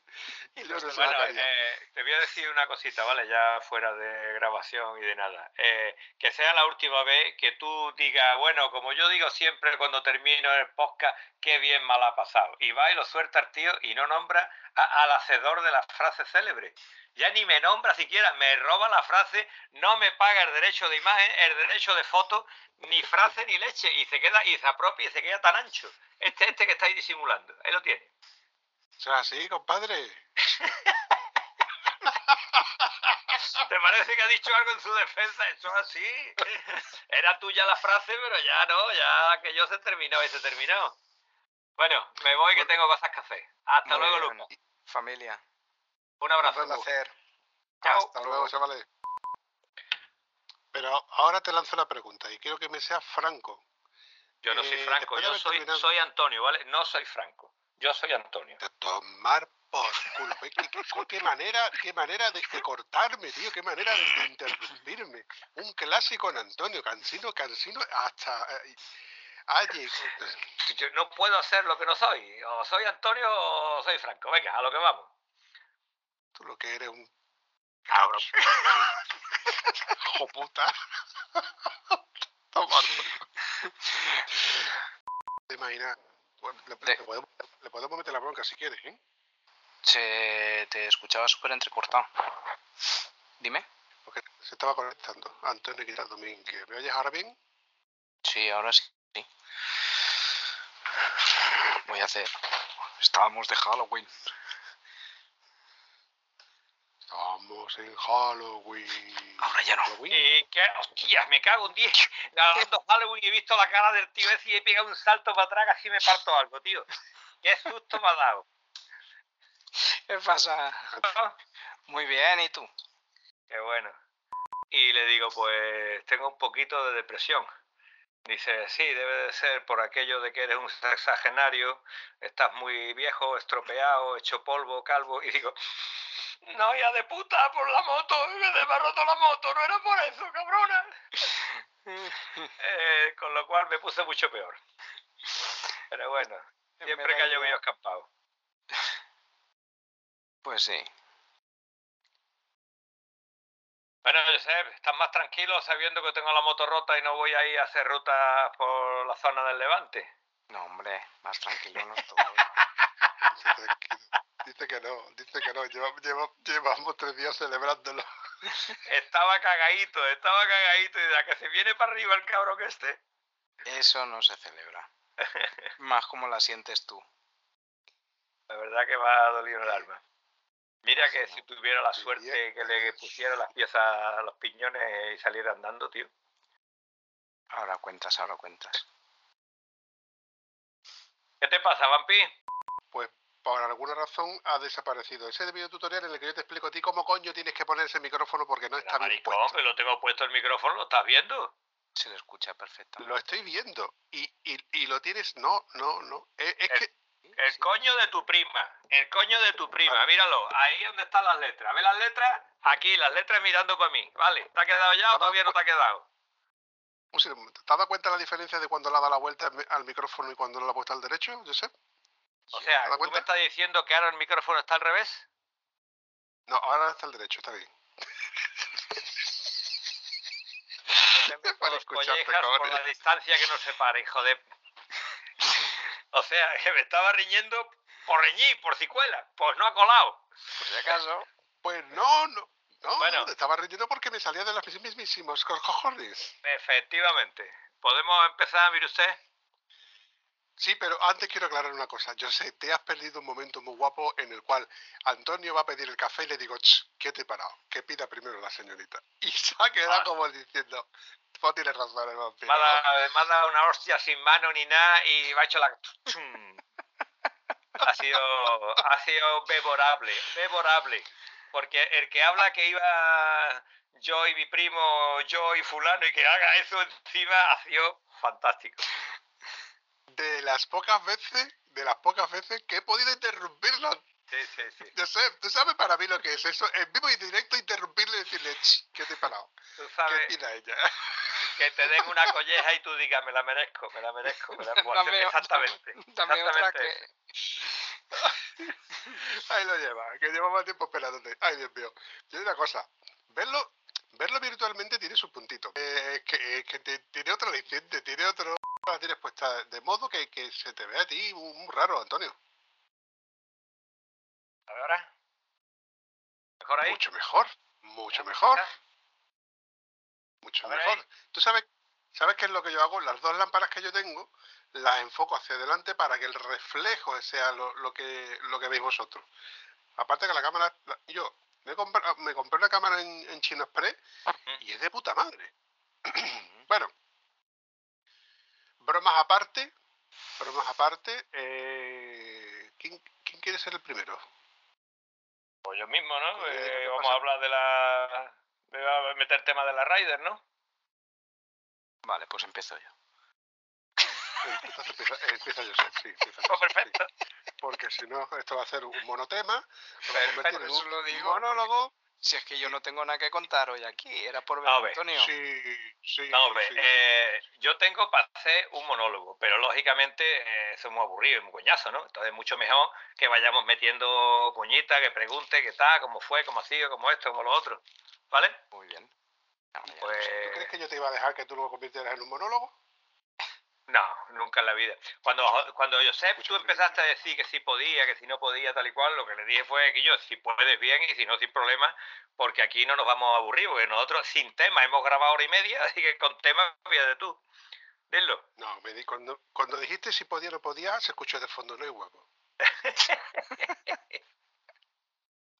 A: yo no
C: Bueno, eh, te voy a decir una cosita, ¿vale? Ya fuera de grabación y de nada. Eh, que sea la última vez que tú digas, bueno, como yo digo siempre cuando termino el podcast, qué bien mal ha pasado. Y va y lo suelta el tío y no nombra a- al hacedor de la frase célebre. Ya ni me nombra siquiera, me roba la frase, no me paga el derecho de imagen, el derecho de foto, ni frase ni leche, y se queda, y se apropia y se queda tan ancho. Este, este que estáis disimulando, ahí lo tiene.
A: Eso es así, compadre.
C: ¿Te parece que ha dicho algo en su defensa? Eso es así. Era tuya la frase, pero ya no, ya aquello se terminó y se terminó. Bueno, me voy que tengo cosas que hacer. Hasta
B: Muy
C: luego. Lucas.
B: Familia.
C: Un abrazo.
B: Un placer.
C: Chao.
A: Hasta luego, chavales. Pero ahora te lanzo la pregunta y quiero que me seas franco.
C: Yo no soy
A: Eh,
C: Franco, yo soy, Antonio, ¿vale? No soy Franco. Yo soy Antonio.
A: De tomar por culo. ¿Qué, qué- qué- qué manera, qué manera de, de cortarme, tío. Qué manera de, de interrumpirme. Un clásico en Antonio. Cansino, cansino, hasta... eh, Allí.
C: Yo no puedo hacer lo que no soy. O soy Antonio o soy Franco. Venga, a lo que vamos.
A: Tú lo que eres un...
C: Cabrón.
A: Hijo puta. ¿Te imaginas? Bueno, le, le podemos, le podemos meter la bronca si quieres, ¿eh?
B: Se te escuchaba súper entrecortado. Dime.
A: Porque se estaba conectando. Antonio Guitar Domínguez. ¿Me oyes ahora bien?
B: Sí, ahora sí. Voy a hacer. Estábamos de Halloween.
A: En Halloween.
B: Ahora ya no.
C: Y que, hostias, me cago en 10. Grabando Halloween y he visto la cara del tío ese y he pegado un salto para atrás, casi me parto algo, tío. Qué susto me ha dado.
B: ¿Qué pasa? Muy bien, ¿y tú?
C: Qué bueno. Y le digo, pues tengo un poquito de depresión. Dice, sí, debe de ser por aquello de que eres un sexagenario, estás muy viejo, estropeado, hecho polvo, calvo. Y digo, no, ya de puta, por la moto, me ha roto la moto, no era por eso, cabrona. Eh, con lo cual me puse mucho peor. Pero bueno, siempre que ha llovido escapado.
B: Pues sí.
C: Bueno, Josep, ¿estás más tranquilo sabiendo que tengo la moto rota y no voy a ir a hacer rutas por la zona del Levante?
B: No, hombre, más tranquilo no estoy.
A: Dice que no, dice que no. Lleva- lleva- llevamos tres días celebrándolo.
C: Estaba cagadito, estaba cagadito. Y de la que se viene para arriba el cabrón que esté.
B: Eso no se celebra. Más como la sientes tú.
C: La verdad que me ha dolido el alma. Mira que si tuviera la suerte que le pusiera las piezas a los piñones y saliera andando, tío.
B: Ahora cuentas, ahora cuentas.
C: ¿Qué te pasa, Vampi?
A: Pues por alguna razón ha desaparecido. Ese video tutorial en el que yo te explico a ti cómo coño tienes que poner ese micrófono porque no está bien
C: Maricón,
A: puesto.
C: que lo tengo puesto el micrófono, ¿lo estás viendo?
B: Se le escucha perfecto.
A: Lo estoy viendo. Y, y, y lo tienes. No, no, no. Es, es
C: El-
A: que.
C: El coño de tu prima, el coño de tu prima, míralo, ahí donde están las letras. ¿Ves las letras? Aquí, las letras mirando para mí. Vale, ¿te ha quedado ya o todavía no te ha quedado?
A: Un ¿Te has dado cuenta la diferencia de cuando le ha dado la vuelta al mi- al micrófono y cuando le ha puesto al derecho, Josep?
C: O sea,
A: ¿Te das
C: ¿tú me estás diciendo que ahora el micrófono está al revés?
A: No, ahora está al derecho, está bien.
C: Para
A: escucharte,
C: por la distancia que nos separa, hijo de... O sea, que me estaba riñendo por reñir, por cicuela. Pues no ha colado.
B: Por si acaso.
A: Pues no, no. No,
C: Bueno.
A: no, te estaba riendo porque me salía de los mismísimos co- cojones.
C: Efectivamente. ¿Podemos empezar, mire usted?
A: Sí, pero antes quiero aclarar una cosa. Yo sé, te has perdido un momento muy guapo en el cual Antonio va a pedir el café y le digo, "Ch, ¿qué te he parado? Que pida primero la señorita. Y se ha quedado como diciendo, pues tienes razón, el vampiro.
C: Me ha, dado, una hostia sin mano ni nada y me ha hecho la... Ha sido, ha sido memorable, memorable. Porque el que habla que iba yo y mi primo, yo y fulano, y que haga eso encima, ha sido fantástico.
A: De las pocas veces, de las pocas veces que he podido interrumpirlo.
C: Sí, sí, sí.
A: Josep, ¿tú sabes para mí lo que es eso? En vivo y directo interrumpirle y decirle, "Ch, ¿qué te he parado?
C: Tú
A: ¿Qué
C: sabes
A: opina ella?
C: que te den una colleja y tú digas, me la merezco, me la merezco. Me la...
B: Dame-
C: exactamente.
B: dame otra que-
A: Ahí lo lleva, que lleva más tiempo esperándote. Ay, Dios mío. Yo digo una cosa, verlo, verlo virtualmente tiene su puntito. Eh, es que, que te- tiene otro aliciente, tiene otro... La tienes puesta de modo que, que se te ve a ti muy, raro, Antonio.
C: A ver ahora. ¿Mejor ahí?
A: Mucho mejor, mucho mejor. Mucho mejor. ¿Tú sabes, sabes qué es lo que yo hago? Las dos lámparas que yo tengo las enfoco hacia adelante para que el reflejo sea lo, lo que, lo que veis vosotros. Aparte que la cámara... la- yo me compré, me compré una cámara en, en Chino Express y es de puta madre. bueno, bromas aparte, bromas aparte, eh, ¿quién, ¿quién quiere ser el primero?
C: Pues yo mismo, ¿no?
A: Pues,
C: Eh,
A: ¿qué
C: vamos
A: pasa?
C: a hablar de la... de la- meter tema de la Rider, ¿no?
B: Vale, pues empiezo yo.
A: Entonces empieza, empieza Josep, sí, empieza
C: Pues
A: Josep,
C: perfecto.
A: sí. Porque si no, esto va a ser un monotema, a
B: Perfecto, eso
A: un
B: lo digo.
A: monólogo.
B: Si es que yo no tengo nada que contar hoy aquí, era por ver
C: A
B: a
C: ver,
B: Antonio.
A: Sí, sí,
C: No, hombre,
A: sí, sí.
C: eh, yo tengo para hacer un monólogo, pero lógicamente eh, eso es muy aburrido y muy coñazo, ¿no? Entonces mucho mejor que vayamos metiendo puñitas, que pregunte qué tal, cómo fue, cómo ha sido, cómo esto, cómo lo otro. ¿Vale?
B: Muy bien.
C: Pues
A: ¿Tú crees que yo te iba a dejar que tú lo convirtieras en un monólogo?
C: No, nunca en la vida. Cuando, cuando Josep, tú empezaste a decir que si podía, que si no podía, tal y cual, lo que le dije fue que yo, si puedes bien y si no, sin problema, porque aquí no nos vamos a aburrir, porque nosotros sin tema hemos grabado hora y media, así que con tema, de tú. Dilo.
A: No, me di, cuando, cuando dijiste si podía o no podía, se escuchó de fondo, no hay huevo.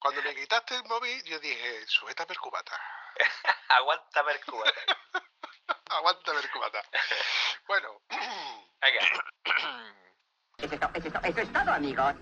A: Cuando me quitaste el móvil, yo dije, sujétame el cubata.
C: Aguanta ver Cuba.
A: Aguántame el cubata. Bueno,
C: Venga.
N: Eso es, to- eso es to- eso es todo, amigos.